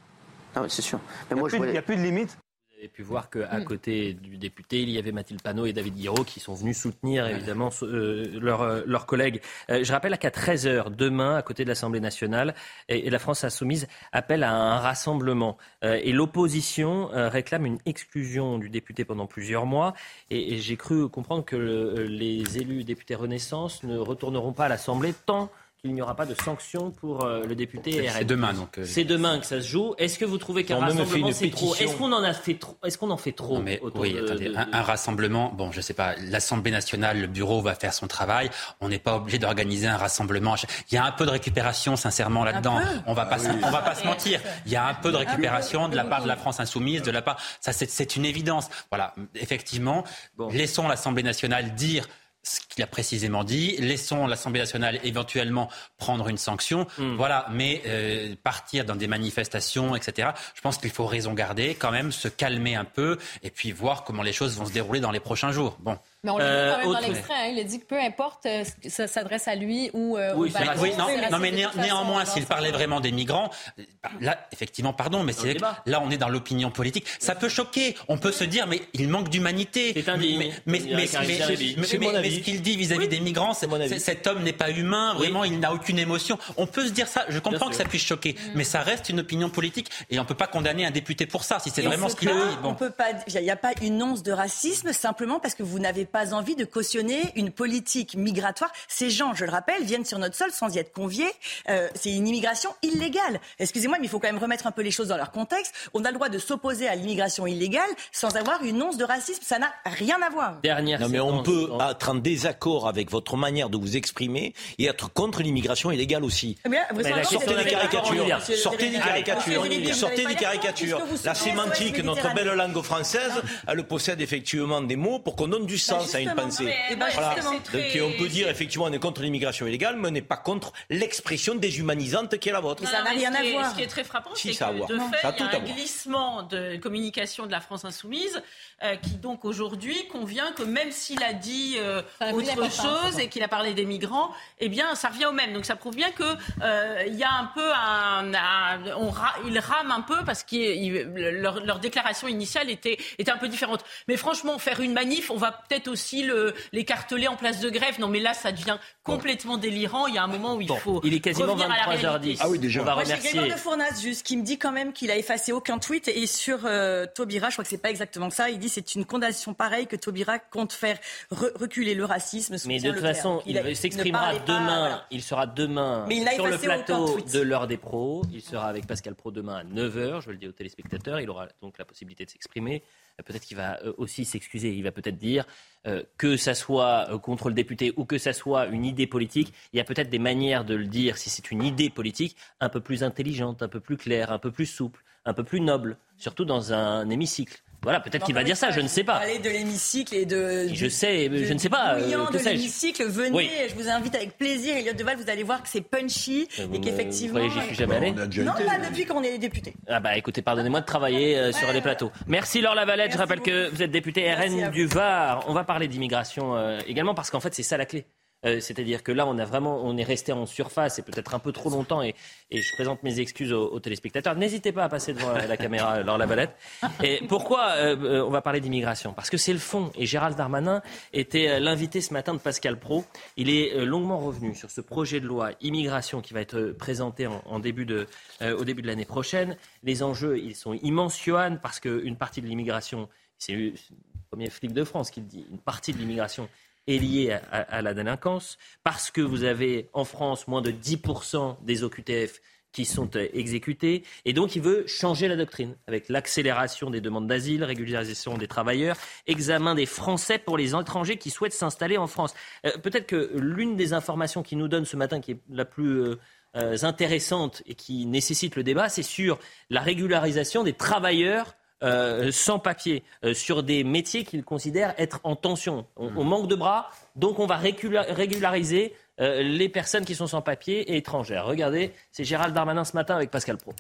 Ah c'est sûr. il n'y a, plus de limite. Vous avez pu voir qu'à côté du député, il y avait Mathilde Panot et David Guiraud qui sont venus soutenir évidemment euh, leurs leur collègues. Euh, je rappelle qu'à 13h demain, à côté de l'Assemblée nationale, et, la France insoumise appelle à un rassemblement. Euh, et l'opposition réclame une exclusion du député pendant plusieurs mois. Et, et j'ai cru comprendre que le, les élus députés Renaissance ne retourneront pas à l'Assemblée tant qu'il n'y aura pas de sanctions pour euh, le député C'est demain donc. Euh, c'est demain que ça se joue. Est-ce que vous trouvez qu'un rassemblement c'est trop Est-ce qu'on en a fait trop Est-ce qu'on en fait trop mais, Oui, attendez, un, rassemblement. Bon, je sais pas. L'Assemblée nationale, le bureau va faire son travail. On n'est pas obligé d'organiser un rassemblement. Il y a un peu de récupération, sincèrement, là-dedans. On va pas, on va pas se mentir. Il y a un peu de récupération de la part de la France insoumise, de la part. Ça, c'est une évidence. Voilà, effectivement. Laissons l'Assemblée nationale dire ce qu'il a précisément dit. Laissons l'Assemblée nationale éventuellement prendre une sanction. Hmm. Voilà, mais euh, partir dans des manifestations, etc. Je pense qu'il faut raison garder, quand même, se calmer un peu et puis voir comment les choses vont se dérouler dans les prochains jours. Bon. Mais on l'a dit quand même dans l'extrait, hein, il a dit que peu importe euh, ça s'adresse à lui ou euh, oui, oui, non, mais néanmoins, s'il parlait vraiment des migrants, là, effectivement, pardon, mais c'est là, on est dans l'opinion politique. Ça peut choquer. On peut se dire, mais il manque d'humanité. C'est indigne. Mais, mais, mais, ce qu'il dit vis-à-vis des migrants, cet homme n'est pas humain. Vraiment, il n'a aucune émotion. On peut se dire ça. Je comprends que ça puisse choquer, mm. mais ça reste une opinion politique et on peut pas condamner un député pour ça si c'est vraiment ce qu'il dit. Bon. On peut pas. Il n'y a pas une once de racisme simplement parce que vous n'avez pas envie de cautionner une politique migratoire. Ces gens, je le rappelle, viennent sur notre sol sans y être conviés. Euh, c'est une immigration illégale. Excusez-moi, mais il faut quand même remettre un peu les choses dans leur contexte. On a le droit de s'opposer à l'immigration illégale sans avoir une once de racisme. Ça n'a rien à voir. Dernière. Non, mais on peut être en désaccord avec votre manière de vous exprimer et être contre l'immigration illégale aussi. Eh sortez des caricatures. Sortez des caricatures. Sortez des caricatures. La sémantique, notre belle langue française, elle possède effectivement des mots pour qu'on donne du sens à une pensée. Eh ben, Donc on peut dire effectivement on est contre l'immigration illégale, mais on n'est pas contre l'expression déshumanisante qui est la vôtre. ça n'a rien à voir. Ce qui est très frappant, c'est que de fait, il y a un glissement de communication de la France insoumise euh, qui donc aujourd'hui convient que même s'il a dit euh, autre chose et qu'il a parlé des migrants, eh bien ça revient au même. Donc ça prouve bien que euh, il y a un peu un, on ils rament un peu parce que leur, leur, déclaration initiale était était un peu différente. Mais franchement, faire une manif, on va peut-être aussi le, les carteler en place de grève. Non, mais là, ça devient complètement délirant. Il y a un moment où il faut. Il est quasiment 23h10. Ah oui, déjà. On va Moi, remercier. de Fournas, juste, qui me dit quand même qu'il a effacé aucun tweet. Et sur euh, Taubira, je crois que c'est pas exactement ça. Il dit c'est une condamnation pareille que Taubira compte faire reculer le racisme. Mais de toute façon, il, s'exprimera demain. Il sera demain sur le plateau de l'heure des pros. Il sera avec Pascal Pro demain à 9h. Je le dis aux téléspectateurs. Il aura donc la possibilité de s'exprimer. Peut-être qu'il va euh, aussi s'excuser. Il va peut-être dire euh, que ça soit euh, contre le député ou que ça soit une idée politique. Il y a peut-être des manières de le dire, si c'est une idée politique, un peu plus intelligente, un peu plus claire, un peu plus souple, un peu plus noble, surtout dans un hémicycle. Voilà, peut-être qu'il va dire ça, je ne sais pas. Parler de l'hémicycle et de. Je sais, je ne sais pas. Euh, de l'hémicycle, venez, je vous invite avec plaisir. Elliot Deval, vous allez voir que c'est punchy euh, et qu'effectivement. Vous j'y suis jamais allé Non, pas depuis qu'on est député. Ah bah écoutez, pardonnez-moi de travailler euh, sur les plateaux. Merci Laure Lavalette, je rappelle que vous êtes député RN du Var. On va parler d'immigration également parce qu'en fait c'est ça la clé. Euh, c'est-à-dire que là, on a vraiment, on est resté en surface et peut-être un peu trop longtemps. Et, je présente mes excuses aux, téléspectateurs. N'hésitez pas à passer devant la caméra lors la balette. Et pourquoi euh, euh, on va parler d'immigration? Parce que c'est le fond. Et Gérald Darmanin était l'invité ce matin de Pascal Pro. Il est longuement revenu sur ce projet de loi immigration qui va être présenté au début de l'année prochaine. Les enjeux, ils sont immenses, Johan, parce qu'une partie de l'immigration, c'est le premier flic de France qui dit, une partie de l'immigration est liée à, la délinquance, parce que vous avez en France moins de 10% des OQTF qui sont euh, exécutés. Et donc, il veut changer la doctrine avec l'accélération des demandes d'asile, régularisation des travailleurs, examen des Français pour les étrangers qui souhaitent s'installer en France. Euh, peut-être que l'une des informations qu'il nous donne ce matin, qui est la plus euh, intéressante et qui nécessite le débat, c'est sur la régularisation des travailleurs sans papier sur des métiers qu'il considère être en tension. On, on, manque de bras, donc on va régulariser euh, les personnes qui sont sans papier et étrangères. Regardez, c'est Gérald Darmanin ce matin avec Pascal Pro.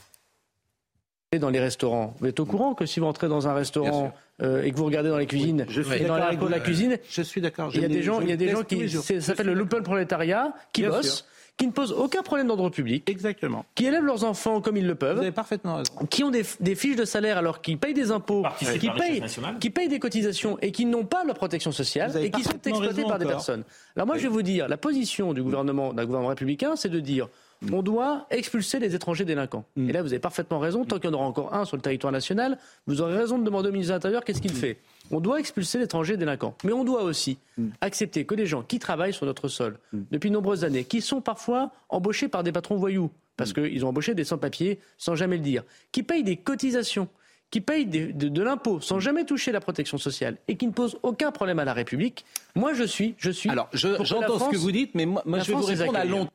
Dans les restaurants, vous êtes au courant que si vous entrez dans un restaurant euh, et que vous regardez dans les cuisines, je suis dans la, de la cuisine, je suis d'accord. Il y a des gens, il y a des gens qui, ça s'appelle le loupel prolétariat, qui bossent qui ne posent aucun problème d'ordre public. Exactement. Qui élèvent leurs enfants comme ils le peuvent. Vous avez parfaitement raison. Qui ont des, des fiches de salaire alors qu'ils payent des impôts, qui payent, qui payent des cotisations et qui n'ont pas leur protection sociale et qui sont exploités par des personnes. Alors moi, je vais vous dire, la position du gouvernement, d'un gouvernement républicain, c'est de dire on doit expulser les étrangers délinquants. Mm. Et là, vous avez parfaitement raison. Tant qu'il y en aura encore un sur le territoire national, vous aurez raison de demander au ministre de l'Intérieur qu'est-ce qu'il mm. fait. On doit expulser l'étranger délinquant. Mais on doit aussi mm. accepter que des gens qui travaillent sur notre sol depuis de nombreuses années, qui sont parfois embauchés par des patrons voyous, parce qu'ils ont embauché des sans-papiers sans jamais le dire, qui payent des cotisations, qui payent de, l'impôt sans jamais toucher la protection sociale et qui ne posent aucun problème à la République, moi je suis, je suis. Alors j'entends ce que vous dites, mais moi, je vais vous répondre à long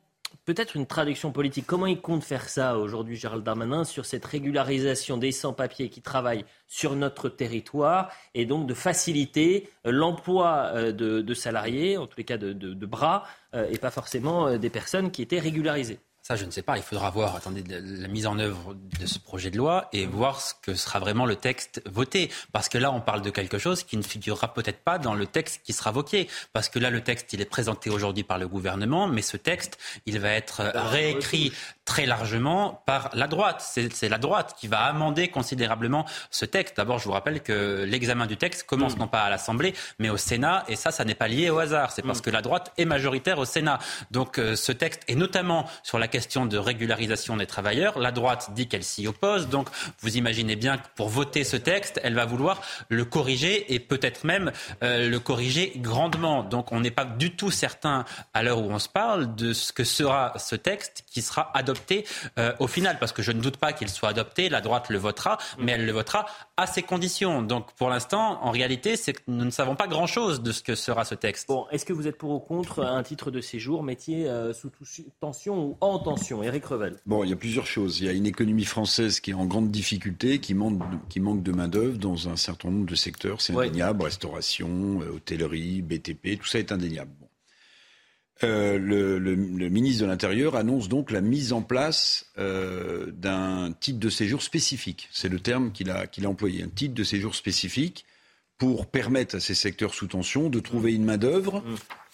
peut-être une traduction politique. Comment il compte faire ça aujourd'hui, Gérald Darmanin, sur cette régularisation des sans-papiers qui travaillent sur notre territoire et donc de faciliter euh, l'emploi euh, de, salariés, en tous les cas de, bras, euh, et pas forcément des personnes qui étaient régularisées? Ça, je ne sais pas. Il faudra voir attendez, la mise en œuvre de ce projet de loi et voir ce que sera vraiment le texte voté. Parce que là, on parle de quelque chose qui ne figurera peut-être pas dans le texte qui sera voté. Parce que là, le texte, il est présenté aujourd'hui par le gouvernement, mais ce texte, il va être réécrit très largement par la droite. C'est la droite qui va amender considérablement ce texte. D'abord, je vous rappelle que l'examen du texte commence mm. non pas à l'Assemblée, mais au Sénat. Et ça, ça n'est pas lié au hasard. C'est parce mm. que la droite est majoritaire au Sénat. Donc, euh, ce texte, et notamment sur la question de régularisation des travailleurs. La droite dit qu'elle s'y oppose. Donc, vous imaginez bien que pour voter ce texte, elle va vouloir le corriger et peut-être même euh, le corriger grandement. Donc, on n'est pas du tout certain, à l'heure où on se parle, de ce que sera ce texte qui sera adopté euh, au final. Parce que je ne doute pas qu'il soit adopté. La droite le votera, mais elle le votera à ses conditions. Donc, pour l'instant, en réalité, c'est que nous ne savons pas grand-chose de ce que sera ce texte. Bon, est-ce que vous êtes pour ou contre un titre de séjour, métier euh, sous tension ou en tension? Eric Revel. Bon, il y a plusieurs choses. Il y a une économie française qui est en grande difficulté, qui manque de, qui manque de main-d'œuvre dans un certain nombre de secteurs. C'est indéniable. Restauration, euh, hôtellerie, BTP, tout ça est indéniable. Euh, le, ministre de l'Intérieur annonce donc la mise en place euh, d'un titre de séjour spécifique. C'est le terme qu'il a, qu'il a employé. Un titre de séjour spécifique pour permettre à ces secteurs sous tension de trouver une main-d'œuvre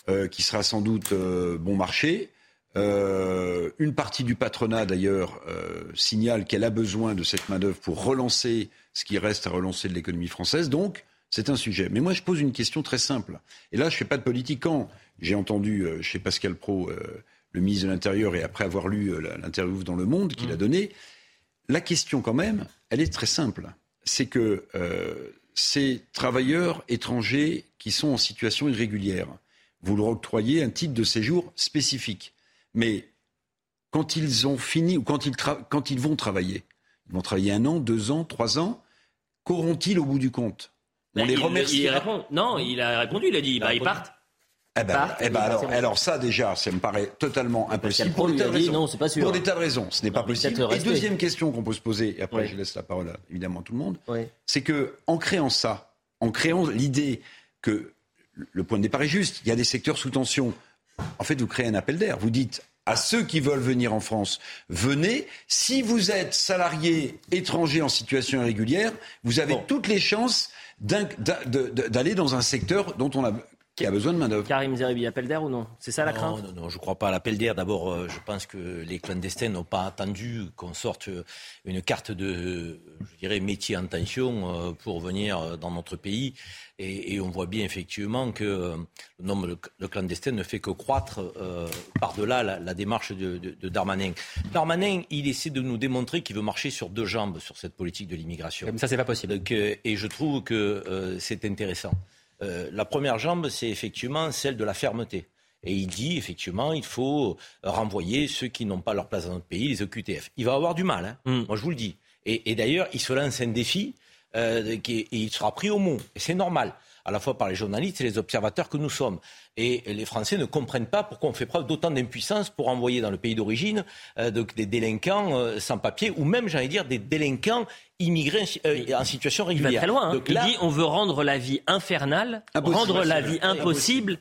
mmh. qui sera sans doute bon marché euh, une partie du patronat, d'ailleurs, euh, signale qu'elle a besoin de cette main-d'œuvre pour relancer ce qui reste à relancer de l'économie française. Donc, c'est un sujet. Mais moi, je pose une question très simple. Et là, je ne fais pas de politique. Quand j'ai entendu euh, chez Pascal Pro, le ministre de l'Intérieur, et après avoir lu l'interview dans Le Monde qu'il a mmh. donné, la question, quand même, elle est très simple. C'est que ces travailleurs étrangers qui sont en situation irrégulière, vous leur octroyez un titre de séjour spécifique. Mais quand ils ont fini ou quand ils, quand ils vont travailler, ils vont travailler un an, deux ans, trois ans, qu'auront-ils au bout du compte? On les remercie. non, il a répondu, il a dit, bah, ils partent. Eh ben, eh ben alors, alors, ça déjà, ça me paraît totalement impossible. Pour des, tas de raisons. Non, pas sûr. pour des tas de raisons, ce n'est pas possible. Et deuxième question qu'on peut se poser, et après je laisse la parole à, évidemment à tout le monde, c'est que en créant ça, en créant l'idée que le point de départ est juste, il y a des secteurs sous tension, en fait, vous créez un appel d'air. Vous dites à ceux qui veulent venir en France, venez. Si vous êtes salarié étranger en situation irrégulière, vous avez toutes les chances d'aller dans un secteur dont on a qui a besoin de main-d'œuvre. Karim Zeribi, appel d'air ou non? C'est ça la crainte? Non, non, je ne crois pas à l'appel d'air. D'abord, euh, je pense que les clandestins n'ont pas attendu qu'on sorte une carte de, je dirais, métier en tension euh, pour venir dans notre pays. Et, on voit bien effectivement que euh, le nombre de clandestins ne fait que croître par-delà la, démarche de, de, Darmanin. Darmanin, il essaie de nous démontrer qu'il veut marcher sur deux jambes sur cette politique de l'immigration. Ça, c'est pas possible. et je trouve que c'est intéressant. Euh, la première jambe, c'est effectivement celle de la fermeté. et il dit effectivement il faut renvoyer ceux qui n'ont pas leur place dans notre pays, les OQTF. Il va avoir du mal, hein. mm. moi je vous le dis. Et, d'ailleurs, il se lance un défi euh, et il sera pris au mot. Et c'est normal, à la fois par les journalistes et les observateurs que nous sommes. Et les Français ne comprennent pas pourquoi on fait preuve d'autant d'impuissance pour envoyer dans le pays d'origine euh, des délinquants euh, sans papier ou même, j'allais dire, des délinquants immigrés en situation régulière. Il va très loin. Hein. il dit on veut rendre la vie infernale, rendre la vie impossible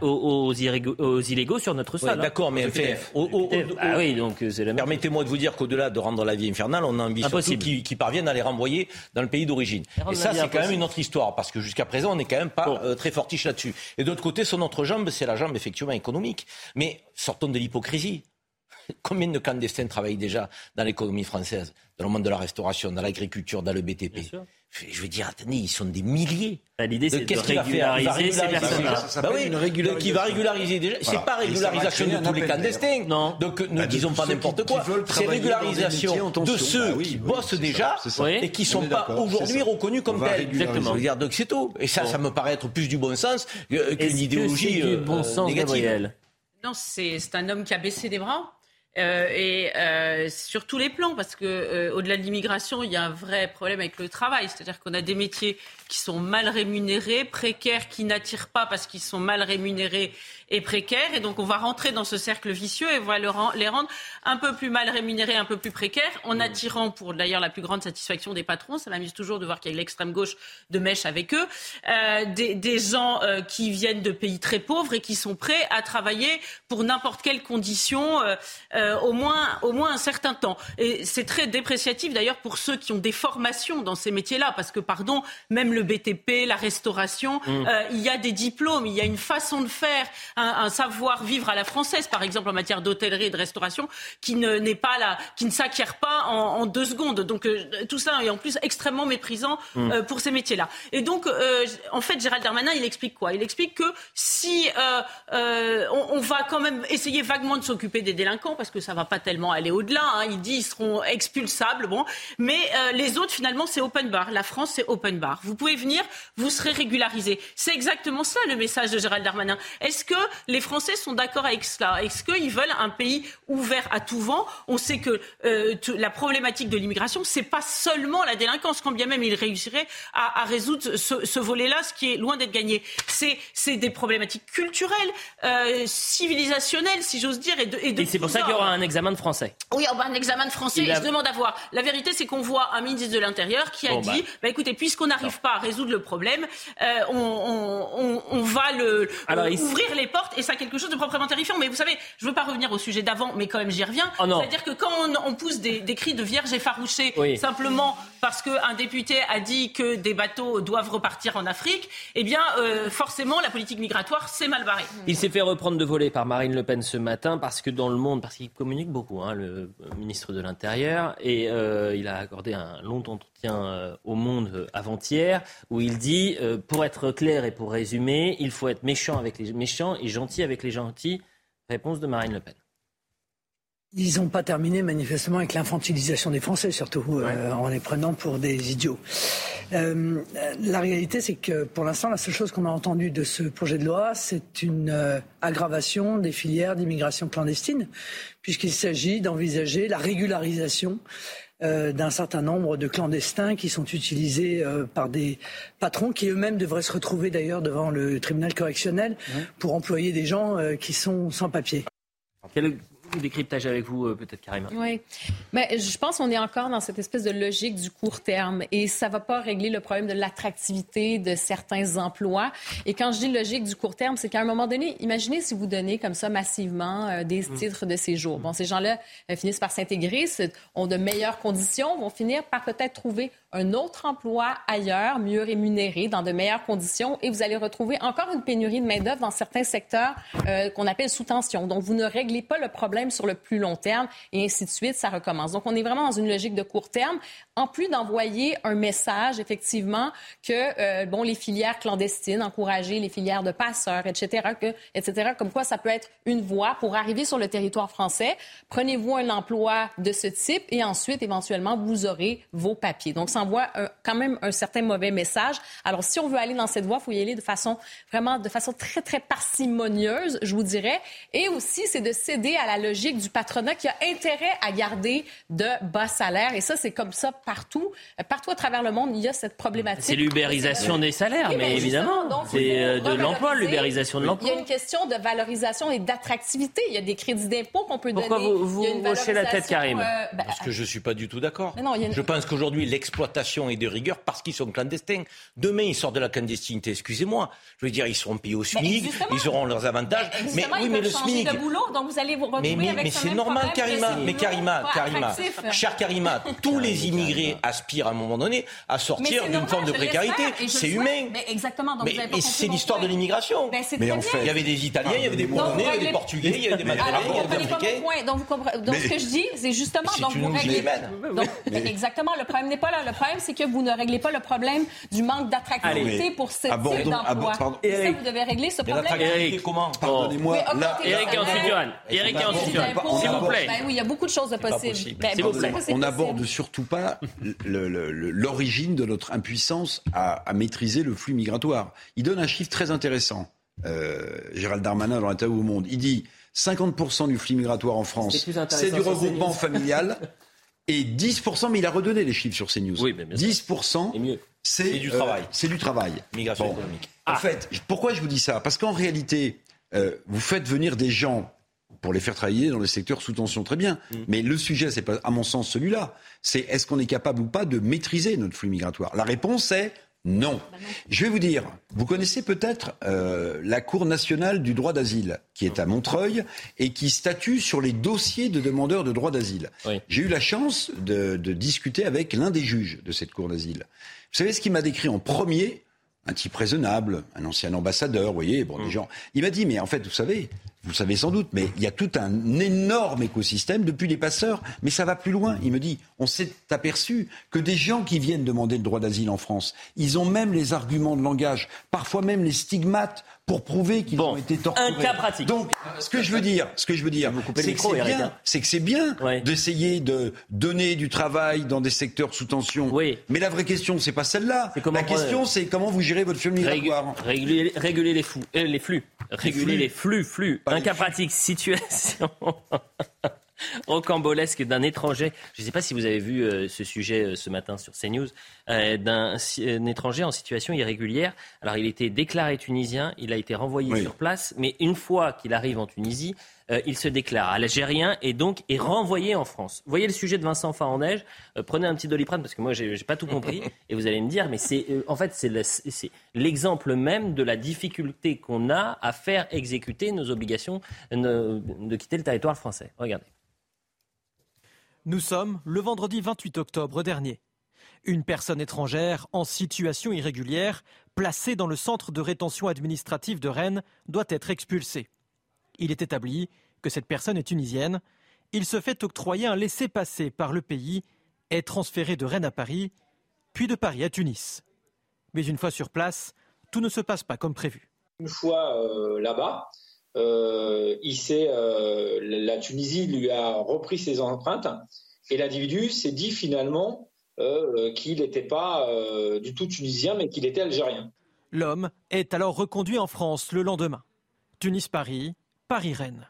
aux, illégaux sur notre sol. Hein. D'accord, mais ah oui, donc euh, Permettez-moi de vous dire qu'au-delà de rendre la vie infernale, on a envie surtout qu'ils parviennent à les renvoyer dans le pays d'origine. Et, ça, c'est quand même une autre histoire, parce que jusqu'à présent, on n'est quand même pas euh, très fortiche là-dessus. Et d'autre côté, sur notre jambe, c'est la jambe effectivement économique. Mais sortons de l'hypocrisie. *laughs* Combien de clandestins travaillent déjà dans l'économie française, dans le monde de la restauration, dans l'agriculture, dans le BTP je veux dire, attendez, ils sont des milliers. Bah, l'idée, c'est de régulariser ces personnes-là. Bah oui, qui va régulariser déjà. C'est pas régularisation de tous les clandestins. Non. Donc ne bah, disons pas n'importe quoi. C'est régularisation de ceux qui bossent déjà et qui sont pas aujourd'hui reconnus comme tels. Exactement. Donc c'est tout. Et ça, ça me paraît être plus du bon sens qu'une idéologie du bon sens, négative. Non, c'est un homme qui a baissé des bras. Euh, et euh, sur tous les plans, parce que euh, au-delà de l'immigration, il y a un vrai problème avec le travail, c'est-à-dire qu'on a des métiers qui sont mal rémunérés, précaires, qui n'attirent pas parce qu'ils sont mal rémunérés et précaires. Et donc, on va rentrer dans ce cercle vicieux et on va les rendre un peu plus mal rémunérés, un peu plus précaires, en attirant, pour d'ailleurs la plus grande satisfaction des patrons, ça m'amuse toujours de voir qu'il y a l'extrême gauche de mèche avec eux, euh, des, des, gens euh, qui viennent de pays très pauvres et qui sont prêts à travailler pour n'importe quelle condition, euh, euh au, moins, au moins un certain temps. Et c'est très dépréciatif d'ailleurs pour ceux qui ont des formations dans ces métiers-là, parce que, pardon, même le le BTP, la restauration. Mm. Euh, il y a des diplômes, il y a une façon de faire, un, savoir-vivre à la française, par exemple en matière d'hôtellerie et de restauration, qui ne n'est pas là, qui ne s'acquiert pas en, deux secondes. Donc euh, tout ça est en plus extrêmement méprisant mm. euh, pour ces métiers-là. Et donc, en fait, Gérald Darmanin, il explique quoi? Il explique que si on, va quand même essayer vaguement de s'occuper des délinquants, parce que ça va pas tellement aller au-delà. Hein, il dit ils seront expulsables, bon, mais les autres finalement c'est open bar. La France c'est open bar. Vous pouvez venir, vous serez régularisé. C'est exactement ça le message de Gérald Darmanin. Est-ce que les Français sont d'accord avec cela? Est-ce qu'ils veulent un pays ouvert à tout vent? On sait que euh, la problématique de l'immigration, c'est pas seulement la délinquance, quand bien même il réussirait à, résoudre ce, volet-là, ce qui est loin d'être gagné. C'est des problématiques culturelles, euh, civilisationnelles, si j'ose dire. Et, c'est pour ça qu'il y aura un examen de français. Oui, un examen de français. Et je demande à voir. La vérité, c'est qu'on voit un ministre de l'Intérieur qui a dit, bah, bah écoutez, puisqu'on n'arrive pas résoudre le problème, euh, on, va le, ouvrir les portes et ça quelque chose de proprement terrifiant. Mais vous savez, je ne veux pas revenir au sujet d'avant, mais quand même j'y reviens. Oh C'est-à-dire que quand on, pousse des, cris de vierge effarouchée simplement parce qu'un député a dit que des bateaux doivent repartir en Afrique, eh bien euh, forcément la politique migratoire s'est mal barrée. Il s'est fait reprendre de voler par Marine Le Pen ce matin parce que dans le monde, parce qu'il communique beaucoup, hein, le ministre de l'Intérieur, et euh, il a accordé un long entretien au Monde avant-hier où il dit, euh, pour être clair et pour résumer, il faut être méchant avec les méchants et gentil avec les gentils. Réponse de Marine Le Pen. Ils n'ont pas terminé manifestement avec l'infantilisation des Français, surtout euh, en les prenant pour des idiots. Euh, la réalité, c'est que pour l'instant, la seule chose qu'on a entendue de ce projet de loi, c'est une aggravation des filières d'immigration clandestine, puisqu'il s'agit d'envisager la régularisation euh, d'un certain nombre de clandestins qui sont utilisés euh, par des patrons qui eux-mêmes devraient se retrouver d'ailleurs devant le tribunal correctionnel pour employer des gens euh, qui sont sans papier décryptage avec vous, euh, peut-être, Karima. Oui. Mais je pense qu'on est encore dans cette espèce de logique du court terme et ça ne va pas régler le problème de l'attractivité de certains emplois. Et quand je dis logique du court terme, c'est qu'à un moment donné, imaginez si vous donnez comme ça massivement euh, des mm. titres de séjour. Bon, ces gens-là euh, finissent par s'intégrer, ont de meilleures conditions, vont finir par peut-être trouver un autre emploi ailleurs, mieux rémunéré, dans de meilleures conditions, et vous allez retrouver encore une pénurie de main-d'œuvre dans certains secteurs qu'on appelle sous tension. Donc, vous ne réglez pas le problème sur le plus long terme et ainsi de suite, ça recommence. Donc, on est vraiment dans une logique de court terme, en plus d'envoyer un message, effectivement, que, euh, bon, les filières clandestines, encourager les filières de passeurs, etc., etc., comme quoi ça peut être une voie pour arriver sur le territoire français. Prenez-vous un emploi de ce type et ensuite, éventuellement, vous aurez vos papiers. Donc, c'est envoie quand même un certain mauvais message. Alors, si on veut aller dans cette voie, il faut y aller de façon vraiment de façon très, très parcimonieuse, je vous dirais. Et aussi, c'est de céder à la logique du patronat qui a intérêt à garder de bas salaires. Et ça, c'est comme ça partout. Partout à travers le monde, il y a cette problématique. C'est l'ubérisation des salaires, mais évidemment. C'est euh, de l'emploi, l'ubérisation de l'emploi. Il y a une question de valorisation et d'attractivité. Il y a des crédits d'impôt qu'on peut Pourquoi donner. vous, vous hochez la tête, Karim euh, ben, Parce que je ne suis pas du tout d'accord. Mais une- Je pense qu'aujourd'hui, l'exploitation est de rigueur parce qu'ils sont clandestins. Demain, ils sortent de la clandestinité, excusez-moi. Je veux dire, ils seront payés au SMIC, ils auront leurs avantages. Mais Justement, oui, ils mais le changer SMIC. de boulot, donc vous allez vous retrouver Mais, mais, mais c'est normal, Karima. Mais Karima, Karima, cher Karima, tous les immigrés aspirent à un moment donné à Mais sortir d'une forme de précarité. C'est humain. Mais exactement. Donc Mais, mais c'est l'histoire de point. l'immigration. Ben, c'est très bien. Il y avait des Italiens, il y avait des Polonais, il y avait des Portugais, il y avait des Maghrébins, Alors, il y vous avait des comprenez pas mon Africains. point. Donc, vous comprenez- donc Mais- ce que je dis, c'est justement, C'est donc une vous réglez. Donc, *laughs* exactement, le problème n'est pas là. Le problème, c'est que vous ne réglez pas le problème du manque d'attractivité pour ce Abordons- type d'emploi. abord- pardon. Et ça, vous devez régler ce Mais problème. comment Pardonnez-moi, Eric. Eric S'il vous plaît. Ben oui, il y a beaucoup de choses de possibles. possible. Ben, S'il vous c'est plaît. pas- c'est on n'aborde surtout pas l'origine de notre impuissance à, à maîtriser le flux migratoire. Il donne un chiffre très intéressant. Euh, Gérald Darmanin dans l'interview au Monde, il dit 50% du flux migratoire en France, c'est du regroupement familial. *laughs* Et 10%, mais il a redonné les chiffres sur CNews. Oui, mais bien sûr. 10%, Et mieux. c'est du euh, travail. c'est du travail. Migration Bon. économique. En fait, pourquoi je vous dis ça? Parce qu'en réalité, euh, vous faites venir des gens pour les faire travailler dans les secteurs sous tension, très bien. Mais le sujet, c'est pas, à mon sens, celui-là. C'est est-ce qu'on est capable ou pas de maîtriser notre flux migratoire? La réponse est non. Je vais vous dire, vous connaissez peut-être euh, la Cour nationale du droit d'asile, qui est à Montreuil et qui statue sur les dossiers de demandeurs de droit d'asile. Oui. J'ai eu la chance de, de discuter avec l'un des juges de cette Cour d'asile. Vous savez ce qu'il m'a décrit en premier? Un type raisonnable, un ancien ambassadeur, vous voyez, bon, des gens. Il m'a dit, mais en fait, vous savez, vous le savez sans doute, mais il y a tout un énorme écosystème depuis les passeurs, mais ça va plus loin. Il me dit, on s'est aperçu que des gens qui viennent demander le droit d'asile en France, ils ont même les arguments de langage, parfois même les stigmates pour prouver qu'ils ont été torturés. un cas pratique. Donc, ce que je veux dire, ce que je veux dire, le c'est que c'est bien, hein. c'est que c'est bien d'essayer de donner du travail dans des secteurs sous tension. Mais la vraie question, c'est pas celle-là. La question, c'est comment vous gérez votre flux migratoire. Réguler, réguler les, fous, euh, les flux. Réguler les flux, flux. Un cas pratique, situation *laughs* rocambolesque d'un étranger. Je ne sais pas si vous avez vu euh, ce sujet euh, ce matin sur CNews, d'un si- un étranger en situation irrégulière. Alors, il était déclaré tunisien, il a été renvoyé Oui. sur place, mais une fois qu'il arrive en Tunisie, euh, il se déclare algérien et donc est renvoyé en France. Vous voyez le sujet de Vincent Farandège? Euh, Prenez un petit doliprane parce que moi, j'ai pas tout compris *laughs* et vous allez me dire, mais c'est euh, en fait c'est le- c'est l'exemple même de la difficulté qu'on a à faire exécuter nos obligations euh, de quitter le territoire français. Regardez. Nous sommes le vendredi 28 octobre dernier. Une personne étrangère en situation irrégulière, placée dans le centre de rétention administrative de Rennes, doit être expulsée. Il est établi que cette personne est tunisienne. Il se fait octroyer un laissez-passer par le pays, est transféré de Rennes à Paris, puis de Paris à Tunis. Mais une fois sur place, tout ne se passe pas comme prévu. Une fois euh, là-bas, euh, euh, la Tunisie lui a repris ses empreintes et l'individu s'est dit finalement qu'il n'était pas euh, du tout tunisien, mais qu'il était algérien. L'homme est alors reconduit en France le lendemain. Tunis-Paris, Paris-Rennes.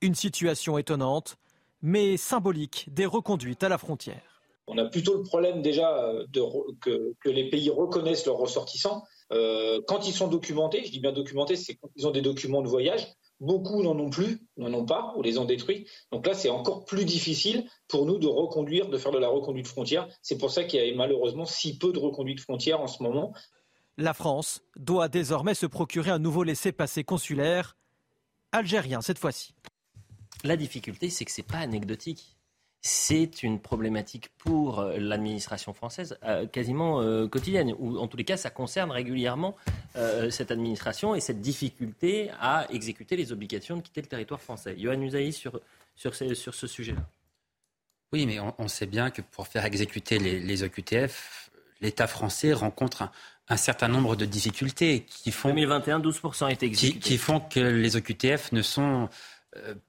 Une situation étonnante, mais symbolique des reconduites à la frontière. On a plutôt le problème déjà euh, de, que, que les pays reconnaissent leurs ressortissants. Euh, quand ils sont documentés, je dis bien documentés, c'est quand ils ont des documents de voyage. Beaucoup n'en ont plus, n'en ont pas, ou les ont détruits. Donc là, c'est encore plus difficile pour nous de reconduire, de faire de la reconduite frontière. C'est pour ça qu'il y a malheureusement si peu de reconduite frontière en ce moment. La France doit désormais se procurer un nouveau laissez-passer consulaire, algérien cette fois-ci. La difficulté, c'est que c'est pas anecdotique. C'est une problématique pour euh, l'administration française euh, quasiment euh, quotidienne, ou en tous les cas, ça concerne régulièrement euh, cette administration et cette difficulté à exécuter les obligations de quitter le territoire français. Johan Usaï sur, sur, ce, sur ce sujet-là. Oui, mais on, on sait bien que pour faire exécuter les, les OQTF, l'État français rencontre un, un certain nombre de difficultés qui font 2021, 12% a été qui, exécuté. qui font que les OQTF ne sont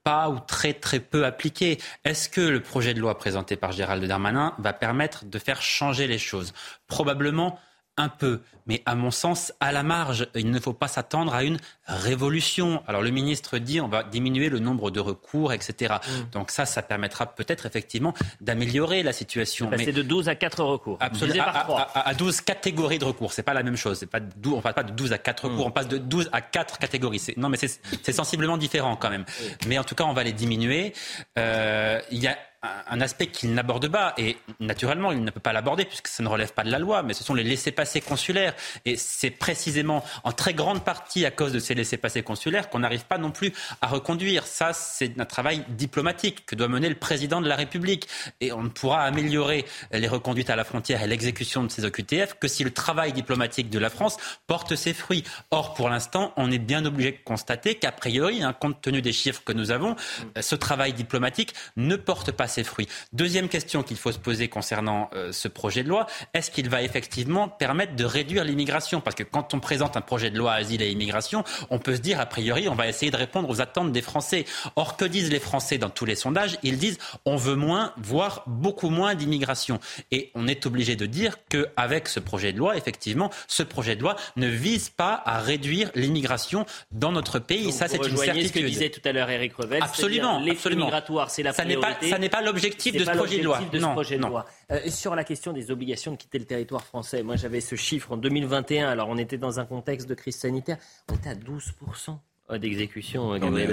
pas ou très très peu appliqué. Est-ce que le projet de loi présenté par Gérald Darmanin va permettre de faire changer les choses? Probablement un peu, mais à mon sens, à la marge, il ne faut pas s'attendre à une révolution. Alors le ministre dit on va diminuer le nombre de recours, etc. Mm. Donc ça, ça permettra peut-être effectivement d'améliorer la situation. C'est mais... de 12 à 4 recours. Absolument. À, à, 12 catégories de recours. C'est pas la même chose. C'est pas on ne parle pas de 12 à 4 recours, mm. on passe de 12 à 4 catégories. Non, mais c'est sensiblement différent quand même. Mais en tout cas, on va les diminuer. Euh, il y a un aspect qu'il n'aborde pas. Et naturellement, il ne peut pas l'aborder puisque ça ne relève pas de la loi, mais ce sont les laissés-passer consulaires. Et c'est précisément en très grande partie à cause de ces laissés-passer consulaires qu'on n'arrive pas non plus à reconduire. Ça, c'est un travail diplomatique que doit mener le président de la République. Et on ne pourra améliorer les reconduites à la frontière et l'exécution de ces OQTF que si le travail diplomatique de la France porte ses fruits. Or, pour l'instant, on est bien obligé de constater qu'a priori, hein, compte tenu des chiffres que nous avons, ce travail diplomatique ne porte pas ses fruits. Deuxième question qu'il faut se poser concernant euh, ce projet de loi, est-ce qu'il va effectivement permettre de réduire l'immigration? Parce que quand on présente un projet de loi asile et immigration, on peut se dire, a priori, on va essayer de répondre aux attentes des Français. Or, que disent les Français dans tous les sondages? Ils disent, on veut moins, voire beaucoup moins d'immigration. Et on est obligé de dire qu'avec ce projet de loi, effectivement, ce projet de loi ne vise pas à réduire l'immigration dans notre pays. ça, c'est une certitude. ce que disait tout à l'heure Eric Revel. Absolument. Les migratoires, c'est la priorité. Ça n'est pas, pas l'objectif de ce projet de loi. Euh, sur la question des obligations de quitter le territoire français, moi j'avais ce chiffre en 2021, alors on était dans un contexte de crise sanitaire, on était à 12% d'exécution. Non, mais,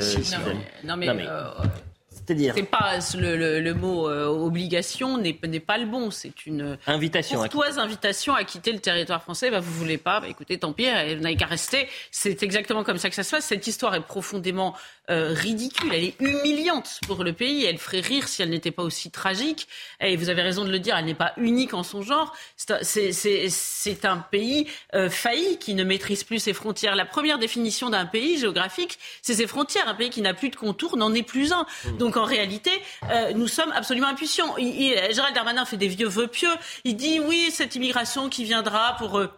non, mais, euh, c'est-à-dire C'est pas le, mot euh, obligation n'est pas le bon. C'est une invitation courtoise invitation à quitter le territoire français. Bah, vous voulez pas bah, Écoutez, tant pis, vous n'avez qu'à rester. C'est exactement comme ça que ça se passe. Cette histoire est profondément euh, ridicule. Elle est humiliante pour le pays. Elle ferait rire si elle n'était pas aussi tragique. Et vous avez raison de le dire. Elle n'est pas unique en son genre. C'est un pays euh, failli qui ne maîtrise plus ses frontières. La première définition d'un pays géographique, c'est ses frontières. Un pays qui n'a plus de contours n'en est plus un. Mmh. Donc en réalité, euh, nous sommes absolument impuissants. Gérald Darmanin fait des vieux vœux pieux. Il dit oui, cette immigration qui viendra pour... Euh,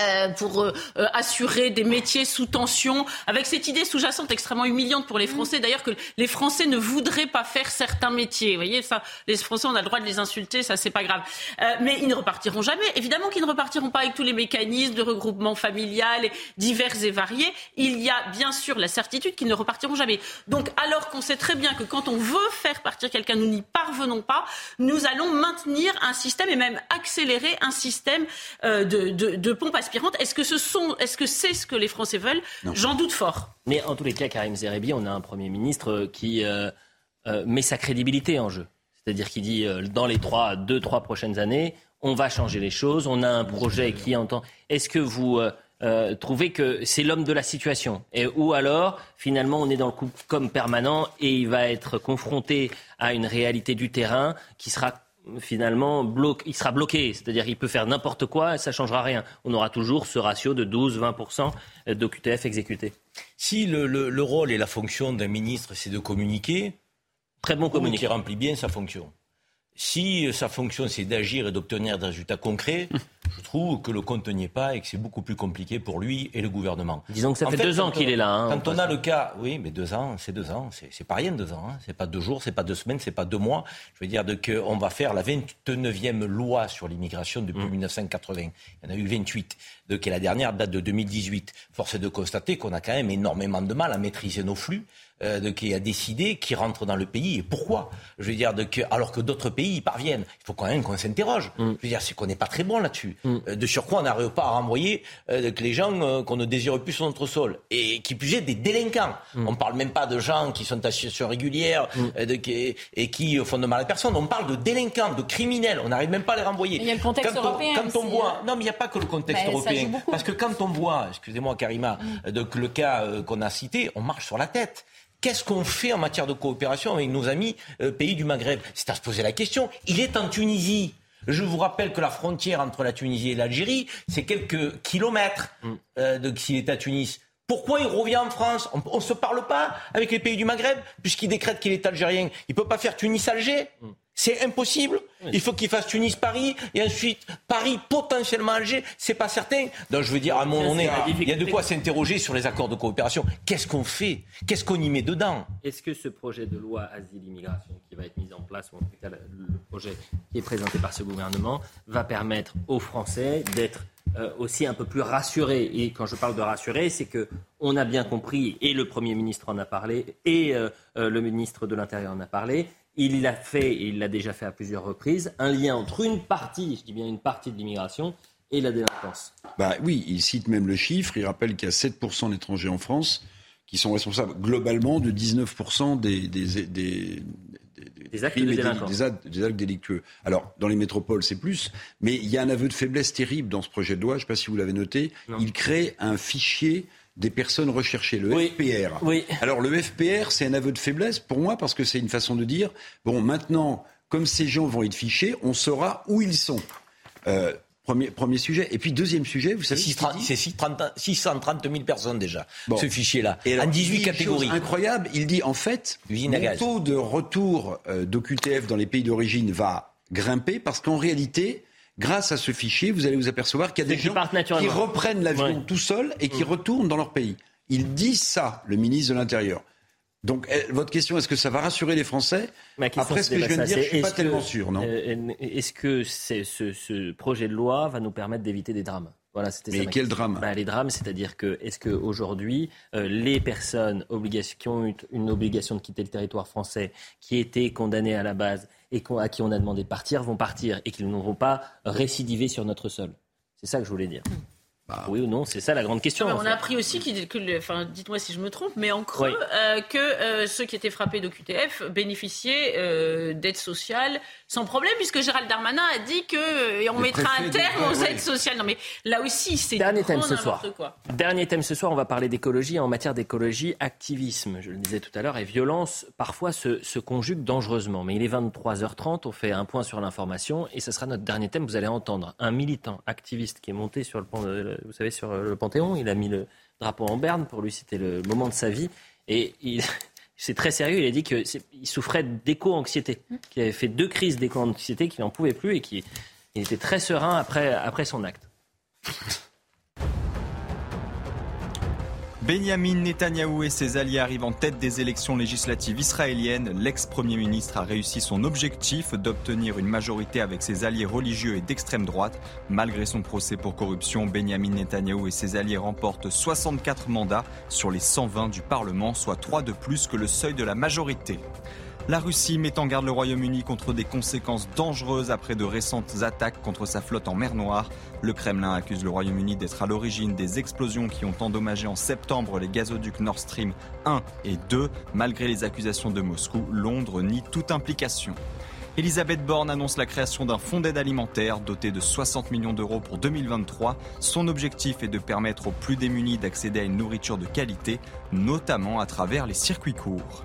euh, pour euh, euh, assurer des métiers sous tension, avec cette idée sous-jacente extrêmement humiliante pour les Français, d'ailleurs que les Français ne voudraient pas faire certains métiers. Vous voyez, ça, les Français, on a le droit de les insulter, ça c'est pas grave. mais ils ne repartiront jamais. Évidemment qu'ils ne repartiront pas avec tous les mécanismes de regroupement familial divers et variés. Il y a bien sûr la certitude qu'ils ne repartiront jamais. Donc, alors qu'on sait très bien que quand on veut faire partir quelqu'un, nous n'y parvenons pas, nous allons maintenir un système et même accélérer un système de, de, de pompe est-ce que ce sont, est-ce que c'est ce que les Français veulent? J'en doute fort. Mais en tous les cas, Karim Zeribi, on a un Premier ministre qui euh, euh, met sa crédibilité en jeu. C'est-à-dire qu'il dit euh, dans les trois, deux, trois prochaines années, on va changer les choses. On a un projet qui entend. Est-ce que vous trouvez que c'est l'homme de la situation? Et, Ou alors, finalement, on est dans le coup comme permanent et il va être confronté à une réalité du terrain qui sera finalement, il sera bloqué. C'est-à-dire qu'il peut faire n'importe quoi et ça ne changera rien. On aura toujours ce ratio de 12-20% d'OQTF exécutés. Si le, rôle et la fonction d'un ministre, c'est de communiquer, très bon communiquer. qui remplit bien sa fonction. Si sa fonction, c'est d'agir et d'obtenir des résultats concrets, *laughs* je trouve que le compte n'y est pas et que c'est beaucoup plus compliqué pour lui et le gouvernement. Disons que ça fait, deux ans qu'il est là. Hein, quand on a le cas, oui, mais deux ans, c'est deux ans, c'est pas rien deux ans. Hein. C'est pas deux jours, c'est pas deux semaines, c'est pas deux mois. Je veux dire qu'on va faire la 29e loi sur l'immigration depuis 1980. Mmh. Il y en a eu 28. De, qui est la dernière date de 2018. Force est de constater qu'on a quand même énormément de mal à maîtriser nos flux euh, de, qui a décidé qui rentre dans le pays et pourquoi. Je veux dire, de, que, alors que d'autres pays y parviennent. Il faut quand même qu'on s'interroge. Mm. Je veux dire, c'est qu'on n'est pas très bon là-dessus. Mm. Euh, de surcroît, on n'arrive pas à renvoyer euh, que les gens euh, qu'on ne désire plus sur notre sol. Et qui plus est, des délinquants. Mm. On ne parle même pas de gens qui sont en situation régulière de, qui, et qui font de mal à personne. On parle de délinquants, de criminels. On n'arrive même pas à les renvoyer. il y a le contexte quand européen. On, quand on voit, non, mais il n'y a pas que le contexte européen. Parce que quand on voit, excusez-moi Karima, de, le cas qu'on a cité, on marche sur la tête. Qu'est-ce qu'on fait en matière de coopération avec nos amis euh, pays du Maghreb? C'est à se poser la question. Il est en Tunisie. Je vous rappelle que la frontière entre la Tunisie et l'Algérie, c'est quelques kilomètres mm. euh, s'il est à Tunis. Pourquoi il revient en France? On ne se parle pas avec les pays du Maghreb, puisqu'il décrète qu'il est algérien. Il ne peut pas faire Tunis-Alger? Mm. C'est impossible. Il faut qu'il fasse Tunis-Paris et ensuite Paris potentiellement Alger. C'est pas certain. Donc je veux dire, à un moment donné, il y a de quoi s'interroger sur les accords de coopération. Qu'est-ce qu'on fait? Qu'est-ce qu'on y met dedans? Est-ce que ce projet de loi asile-immigration qui va être mis en place, ou en tout cas le projet qui est présenté par ce gouvernement, va permettre aux Français d'être euh, aussi un peu plus rassurés? Et quand je parle de rassurer, c'est que on a bien compris, et le Premier ministre en a parlé, et euh, euh, le ministre de l'Intérieur en a parlé, il l'a fait, et il l'a déjà fait à plusieurs reprises, un lien entre une partie, je dis bien une partie de l'immigration, et la délinquance. Bah oui, il cite même le chiffre, il rappelle qu'il y a 7% d'étrangers en France qui sont responsables globalement de 19% des, des, des, des actes, délictueux. Alors, dans les métropoles, c'est plus, mais il y a un aveu de faiblesse terrible dans ce projet de loi, je ne sais pas si vous l'avez noté, il crée un fichier des personnes recherchées, le FPR. Oui. Alors le FPR, c'est un aveu de faiblesse pour moi parce que c'est une façon de dire, bon, maintenant, comme ces gens vont être fichés, on saura où ils sont. Euh, premier, premier sujet. Et puis deuxième sujet, vous savez... C'est 630 000 personnes déjà, ce fichier-là, en 18 catégories. incroyable, il dit en fait, le taux de retour euh, d'OQTF dans les pays d'origine va grimper parce qu'en réalité grâce à ce fichier, vous allez vous apercevoir qu'il y a des gens qui reprennent l'avion tout seuls et qui mm. retournent dans leur pays. Ils disent ça, le ministre de l'Intérieur. Donc, eh, votre question, est-ce que ça va rassurer les Français Après ce que je viens de dire, je ne suis pas tellement sûr, non euh, Est-ce que ce, projet de loi va nous permettre d'éviter des drames? Voilà, Mais quel drame? Bah, Les drames, c'est-à-dire que est-ce qu'aujourd'hui, euh, les personnes qui ont eu une obligation de quitter le territoire français, qui étaient condamnées à la base et à qui on a demandé de partir, vont partir et qu'ils n'auront pas récidivé sur notre sol C'est ça que je voulais dire. Bah, oui ou non, c'est ça la grande question. on a appris aussi, que, enfin, dites-moi si je me trompe, mais en creux, euh, que euh, ceux qui étaient frappés d'OQTF bénéficiaient euh, d'aides sociales sans problème, puisque Gérald Darmanin a dit que on mettra un terme aux aides sociales. Non, mais là aussi, c'est dernier thème ce soir. Dernier thème ce soir, on va parler d'écologie. En matière d'écologie, activisme, je le disais tout à l'heure, et violence parfois se, se conjuguent dangereusement. Mais il est 23h30, on fait un point sur l'information, et ce sera notre dernier thème. Vous allez entendre un militant activiste qui est monté sur le pont de vous savez, sur euh, le Panthéon. Il a mis le drapeau en berne. Pour lui, c'était le moment de sa vie. Et il, *laughs* c'est très sérieux. Il a dit qu'il souffrait d'éco-anxiété, qu'il avait fait deux crises d'éco-anxiété, qu'il n'en pouvait plus et qu'il était très serein après, après son acte. *laughs* Benjamin Netanyahou et ses alliés arrivent en tête des élections législatives israéliennes. L'ex-premier ministre a réussi son objectif d'obtenir une majorité avec ses alliés religieux et d'extrême droite. Malgré son procès pour corruption, Benjamin Netanyahou et ses alliés remportent 64 mandats sur les 120 du Parlement, soit 3 de plus que le seuil de la majorité. La Russie met en garde le Royaume-Uni contre des conséquences dangereuses après de récentes attaques contre sa flotte en mer Noire. Le Kremlin accuse le Royaume-Uni d'être à l'origine des explosions qui ont endommagé en septembre les gazoducs Nord Stream 1 et 2. Malgré les accusations de Moscou, Londres nie toute implication. Elisabeth Borne annonce la création d'un fonds d'aide alimentaire doté de 60 millions d'euros pour 2023. Son objectif est de permettre aux plus démunis d'accéder à une nourriture de qualité, notamment à travers les circuits courts.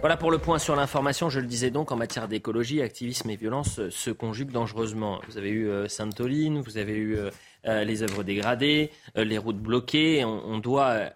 Voilà pour le point sur l'information. Je le disais donc, en matière d'écologie, activisme et violence se conjuguent dangereusement. Vous avez eu euh, Sainte-Oline, vous avez eu euh, euh, les œuvres dégradées, les routes bloquées. on doit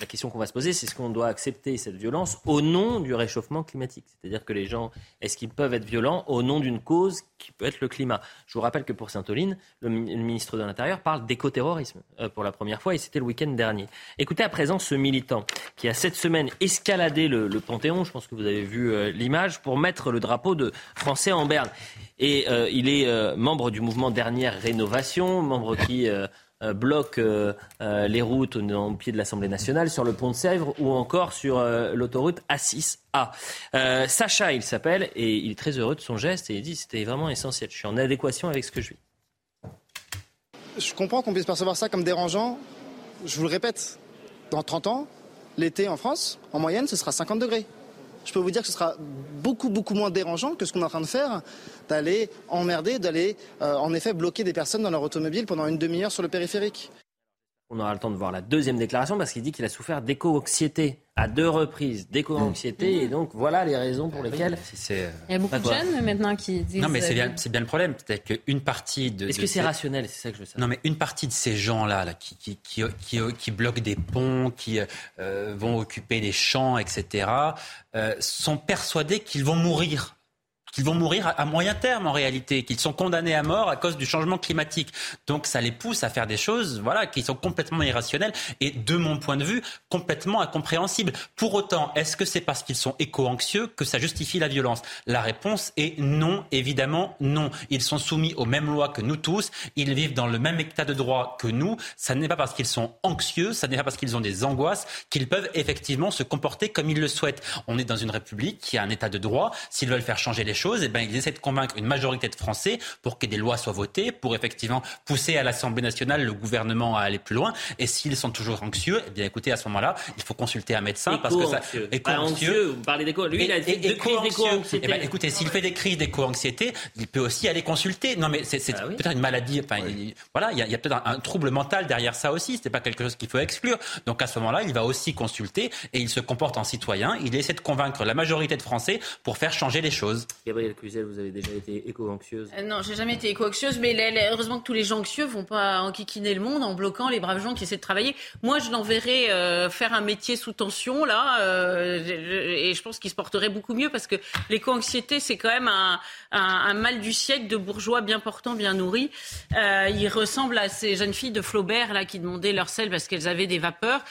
la question qu'on va se poser, c'est est-ce qu'on doit accepter cette violence au nom du réchauffement climatique C'est-à-dire que les gens, est-ce qu'ils peuvent être violents au nom d'une cause qui peut être le climat? Je vous rappelle que pour Saint-Oline, le, ministre de l'Intérieur parle d'écoterrorisme euh, pour la première fois et c'était le week-end dernier. Écoutez à présent ce militant qui a cette semaine escaladé le, Panthéon, je pense que vous avez vu euh, l'image, pour mettre le drapeau de français en berne. Et euh, il est membre du mouvement Dernière Rénovation, membre qui euh, bloque euh, euh, les routes au, pied de l'Assemblée nationale, sur le pont de Sèvres ou encore sur l'autoroute A6A. Sacha, il s'appelle, et il est très heureux de son geste et il dit c'était vraiment essentiel. Je suis en adéquation avec ce que je vis. Je comprends qu'on puisse percevoir ça comme dérangeant. Je vous le répète, dans 30 ans, l'été en France, en moyenne, ce sera 50 degrés je peux vous dire que ce sera beaucoup, beaucoup moins dérangeant que ce qu'on est en train de faire, d'aller emmerder, d'aller euh, en effet bloquer des personnes dans leur automobile pendant une demi-heure sur le périphérique. On aura le temps de voir la deuxième déclaration parce qu'il dit qu'il a souffert d'éco-anxiété à deux reprises, d'éco-anxiété. Et donc, voilà les raisons pour lesquelles. Il y a beaucoup de jeunes maintenant qui disent. Non, mais c'est bien, bien, le problème. C'est-à-dire qu'une partie de. Est-ce que c'est rationnel? C'est ça que je veux savoir. Non, mais une partie de ces gens-là là, qui, qui, qui, qui, qui bloquent des ponts, qui euh, vont occuper les champs, etc., euh, sont persuadés qu'ils vont mourir qu'ils vont mourir à moyen terme en réalité, qu'ils sont condamnés à mort à cause du changement climatique. Donc ça les pousse à faire des choses, voilà, qui sont complètement irrationnelles et de mon point de vue complètement incompréhensibles. Pour autant, est-ce que c'est parce qu'ils sont éco-anxieux que ça justifie la violence? La réponse est non, évidemment non. Ils sont soumis aux mêmes lois que nous tous, ils vivent dans le même état de droit que nous. Ça n'est pas parce qu'ils sont anxieux, ça n'est pas parce qu'ils ont des angoisses qu'ils peuvent effectivement se comporter comme ils le souhaitent. On est dans une république qui a un état de droit. S'ils veulent faire changer les choses et eh ben, ils essaient de convaincre une majorité de Français pour que des lois soient votées, pour effectivement pousser à l'Assemblée nationale le gouvernement à aller plus loin. Et s'ils sont toujours anxieux, eh bien écoutez, à ce moment-là, il faut consulter un médecin parce que ça. Éco-anxieux. Vous parlez d'éco. Lui, il a dit d'éco-anxiété. Eh ben, écoutez, s'il fait des crises d'éco-anxiété, il peut aussi aller consulter. Non, mais c'est ah peut-être une maladie. Enfin, voilà, il y a, peut-être un, trouble mental derrière ça aussi. Ce n'est pas quelque chose qu'il faut exclure. Donc à ce moment-là, il va aussi consulter et il se comporte en citoyen. Il essaie de convaincre la majorité de Français pour faire changer les choses vous avez déjà été éco-anxieuse euh, Non, j'ai jamais été éco-anxieuse, mais heureusement que tous les gens anxieux vont pas enquiquiner le monde en bloquant les braves gens qui essaient de travailler. Moi, je l'enverrais euh, faire un métier sous tension, là, euh, et je pense qu'il se porterait beaucoup mieux parce que l'éco-anxiété, c'est quand même un, mal du siècle de bourgeois bien portants, bien nourris. il ressemble à ces jeunes filles de Flaubert, là, qui demandaient leur sel parce qu'elles avaient des vapeurs.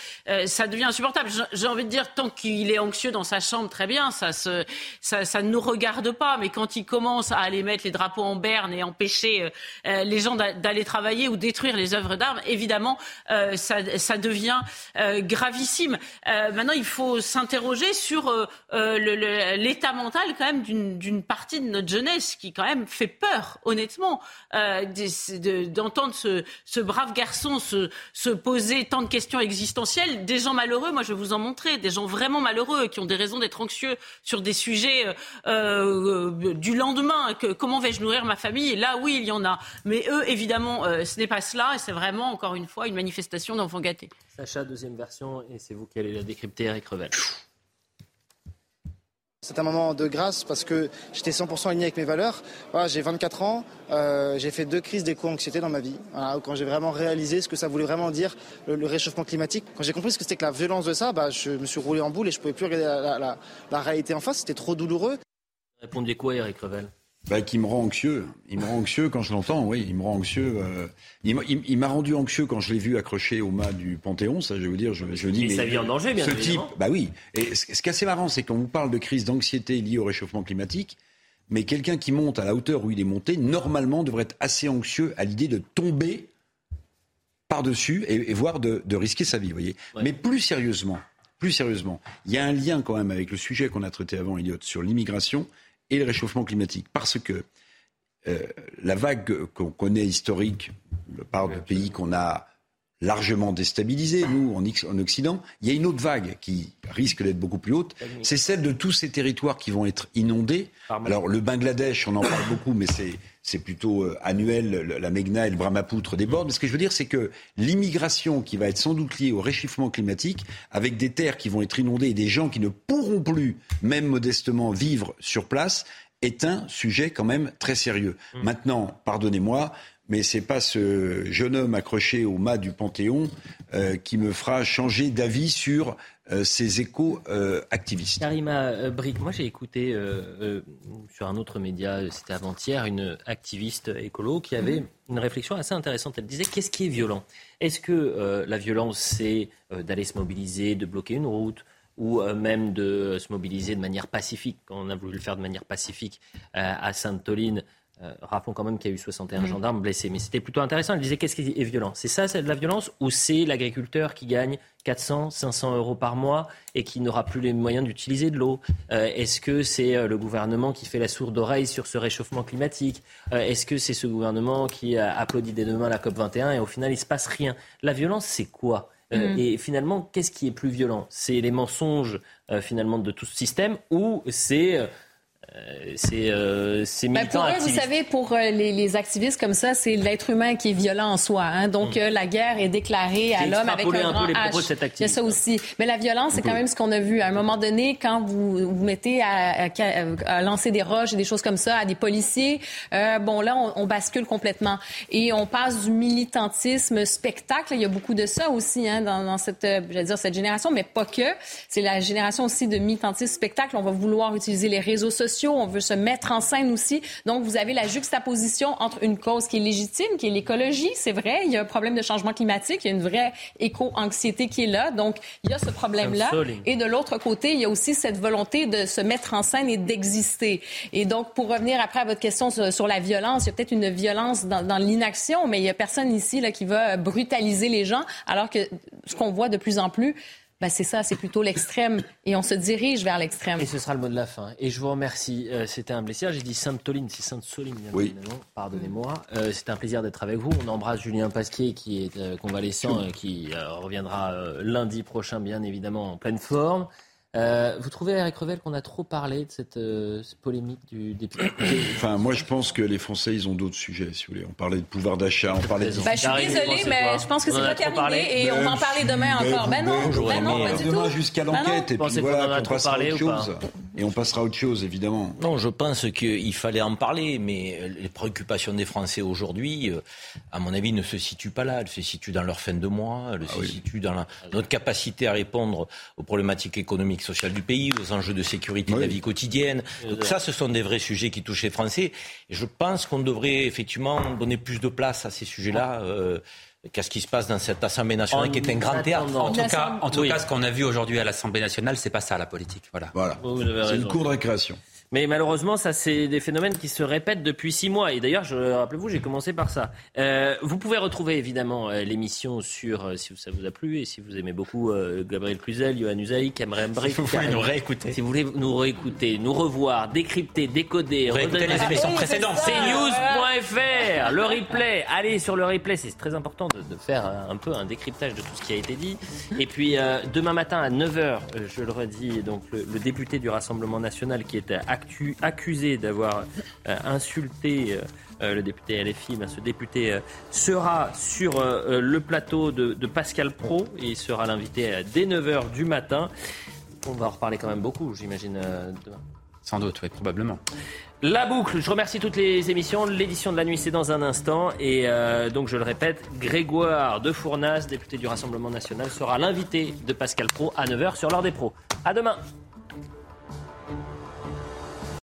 ça devient insupportable. J'ai envie de dire, tant qu'il est anxieux dans sa chambre, très bien, ça ne nous regarde pas, mais quand il commence à aller mettre les drapeaux en berne et empêcher euh, euh, les gens d'aller travailler ou détruire les œuvres d'art, évidemment, euh, ça, devient gravissime. maintenant, il faut s'interroger sur l'état mental quand même d'une partie de notre jeunesse qui quand même fait peur, honnêtement, d'entendre ce, brave garçon se, se poser tant de questions existentielles. Des gens malheureux, moi je vais vous en montrer, des gens vraiment malheureux qui ont des raisons d'être anxieux sur des sujets du lendemain, que, comment vais-je nourrir ma famille Et là, oui, il y en a. Mais eux, évidemment, euh, ce n'est pas cela, et c'est vraiment, encore une fois, une manifestation d'enfants gâtés. Sacha, deuxième version, et c'est vous qui allez la décrypter, Eric Revel. C'est un moment de grâce parce que j'étais 100% aligné avec mes valeurs. Voilà, j'ai 24 ans, euh, j'ai fait deux crises d'éco-anxiété dans ma vie. quand j'ai vraiment réalisé ce que ça voulait vraiment dire, le, réchauffement climatique. Quand j'ai compris ce que c'était que la violence de ça, bah, je me suis roulé en boule et je ne pouvais plus regarder la, la réalité en face. C'était trop douloureux. Répondez quoi, Eric Revel bah, qui me rend anxieux. Il me rend anxieux quand je l'entends, oui, il me rend anxieux. Euh, il m'a rendu anxieux quand je l'ai vu accroché au mât du Panthéon, ça je veux dire, je, je dis... Mais, sa vie en danger, bien ce évidemment. Type, bah oui. Et ce, qui est assez marrant, c'est qu'on vous parle de crise d'anxiété liée au réchauffement climatique, mais quelqu'un qui monte à la hauteur où il est monté, normalement, devrait être assez anxieux à l'idée de tomber par-dessus et, voire de, risquer sa vie, vous voyez. Mais plus sérieusement, plus sérieusement, il y a un lien quand même avec le sujet qu'on a traité avant, Elliot, sur l'immigration et le réchauffement climatique. Parce que euh, la vague qu'on connaît historique, de part de pays qu'on a largement déstabilisés, nous, en, Occident, il y a une autre vague qui risque d'être beaucoup plus haute. C'est celle de tous ces territoires qui vont être inondés. Alors, le Bangladesh, on en parle beaucoup, mais c'est c'est plutôt euh, annuel, la Meghna et le Brahmapoutre débordent. Mais ce que je veux dire, c'est que l'immigration qui va être sans doute liée au réchauffement climatique, avec des terres qui vont être inondées et des gens qui ne pourront plus, même modestement, vivre sur place, est un sujet quand même très sérieux. Mmh. Maintenant, pardonnez-moi, mais c'est pas ce jeune homme accroché au mât du Panthéon euh, qui me fera changer d'avis sur euh, ces éco-activistes. Karima euh, Brick, moi j'ai écouté sur un autre média, c'était avant-hier, une activiste écolo qui avait mhm. une réflexion assez intéressante. Elle disait qu'est-ce qui est violent? Est-ce que la violence c'est d'aller se mobiliser, de bloquer une route ou même de se mobiliser de manière pacifique, quand on a voulu le faire de manière pacifique à Sainte-Toline euh, rappelons quand même qu'il y a eu 61 mhm. gendarmes blessés. Mais c'était plutôt intéressant. Elle disait qu'est-ce qui est violent? C'est ça, c'est de la violence Ou c'est l'agriculteur qui gagne 400, 500 euros par mois et qui n'aura plus les moyens d'utiliser de l'eau? Euh, Est-ce que c'est euh, le gouvernement qui fait la sourde oreille sur ce réchauffement climatique? Est-ce que c'est ce gouvernement qui applaudit dès demain la COP21 et au final il ne se passe rien? La violence, c'est quoi? Mhm. Et finalement, qu'est-ce qui est plus violent? C'est les mensonges finalement de tout ce système ou c'est Euh, c'est euh, ben pour eux, vous savez, pour euh, les, les, activistes comme ça, c'est l'être humain qui est violent en soi. Hein? Donc, mm. euh, la guerre est déclarée à l'homme avec un, un grand H. Il y a ça aussi. Mais la violence, c'est quand même ce qu'on a vu. À un moment donné, quand vous vous mettez à, à, lancer des roches et des choses comme ça à des policiers, euh, bon, là, on, on, bascule complètement. Et on passe du militantisme spectacle. Il y a beaucoup de ça aussi hein, dans, dans cette, je dire, cette génération, mais pas que. C'est la génération aussi de militantisme spectacle. On va vouloir utiliser les réseaux sociaux, on veut se mettre en scène aussi. Donc, vous avez la juxtaposition entre une cause qui est légitime, qui est l'écologie, c'est vrai, il y a un problème de changement climatique, il y a une vraie éco-anxiété qui est là, donc il y a ce problème-là. Et de l'autre côté, il y a aussi cette volonté de se mettre en scène et d'exister. Et donc, pour revenir après à votre question sur, la violence, il y a peut-être une violence dans, dans l'inaction, mais il y a personne ici là, qui va brutaliser les gens, alors que ce qu'on voit de plus en plus, ben, c'est ça, c'est plutôt l'extrême. Et on se dirige vers l'extrême. Et ce sera le mot de la fin. Et je vous remercie. Euh, c'était un plaisir. J'ai dit Sainte-Toline, c'est Sainte-Soline, oui. Pardonnez-moi. Euh, c'était un plaisir d'être avec vous. On embrasse Julien Pasquier, qui est euh, convalescent et qui reviendra lundi prochain, bien évidemment, en pleine forme. Euh, vous trouvez, Eric Revel, qu'on a trop parlé de cette, euh, polémique du député? *coughs* Enfin, moi, je pense que les Français, ils ont d'autres sujets, si vous voulez. On parlait de pouvoir d'achat, on parlait de... Bah, je suis désolée, mais je pense que c'est pas terminé et on va en parler demain encore. Ben non, ben non, pas du tout. jusqu'à ben l'enquête et puis voilà, on, passera à autre chose. Et on passera à autre chose, évidemment. Non, je pense qu'il fallait en parler, mais les préoccupations des Français aujourd'hui, euh, à mon avis, ne se situent pas là. Elles se situent dans leur fin de mois, elles ah se situent dans notre capacité à répondre aux problématiques économiques social du pays, aux enjeux de sécurité de la vie quotidienne. Donc ça, ce sont des vrais sujets qui touchent les Français. Et je pense qu'on devrait effectivement donner plus de place à ces sujets-là. Euh, qu'à ce qui se passe dans cette Assemblée nationale qui est un grand théâtre. En tout cas, en tout cas ce qu'on a vu aujourd'hui à l'Assemblée nationale, c'est pas ça la politique. Voilà. voilà. C'est une cour de récréation. Mais malheureusement, ça, c'est des phénomènes qui se répètent depuis six mois. Et d'ailleurs, je rappelez-vous, j'ai commencé par ça. Euh, vous pouvez retrouver évidemment euh, l'émission sur, euh, si ça vous a plu et si vous aimez beaucoup euh, Gabriel Cluzel, Johan Usaï, Cameron Brick. Si vous voulez nous réécouter. Si vous voulez nous réécouter, nous revoir, décrypter, décoder, réécouter les émissions précédentes. CNews.fr, le replay. Allez sur le replay, c'est très important de, de, faire un peu un décryptage de tout ce qui a été dit. Et puis demain matin à 9h, je le redis, donc le, le député du Rassemblement national qui accusé d'avoir euh, insulté euh, euh, le député LFI, ben, ce député sera sur le plateau de, Pascal Pro et il sera l'invité dès 9h du matin. On va en reparler quand même beaucoup, j'imagine, demain. Sans doute, oui, probablement. La boucle, je remercie toutes les émissions. L'édition de la nuit, c'est dans un instant. Et donc, je le répète, Grégoire de Fournas, député du Rassemblement national, sera l'invité de Pascal Pro à 9h sur l'heure des pros. À demain.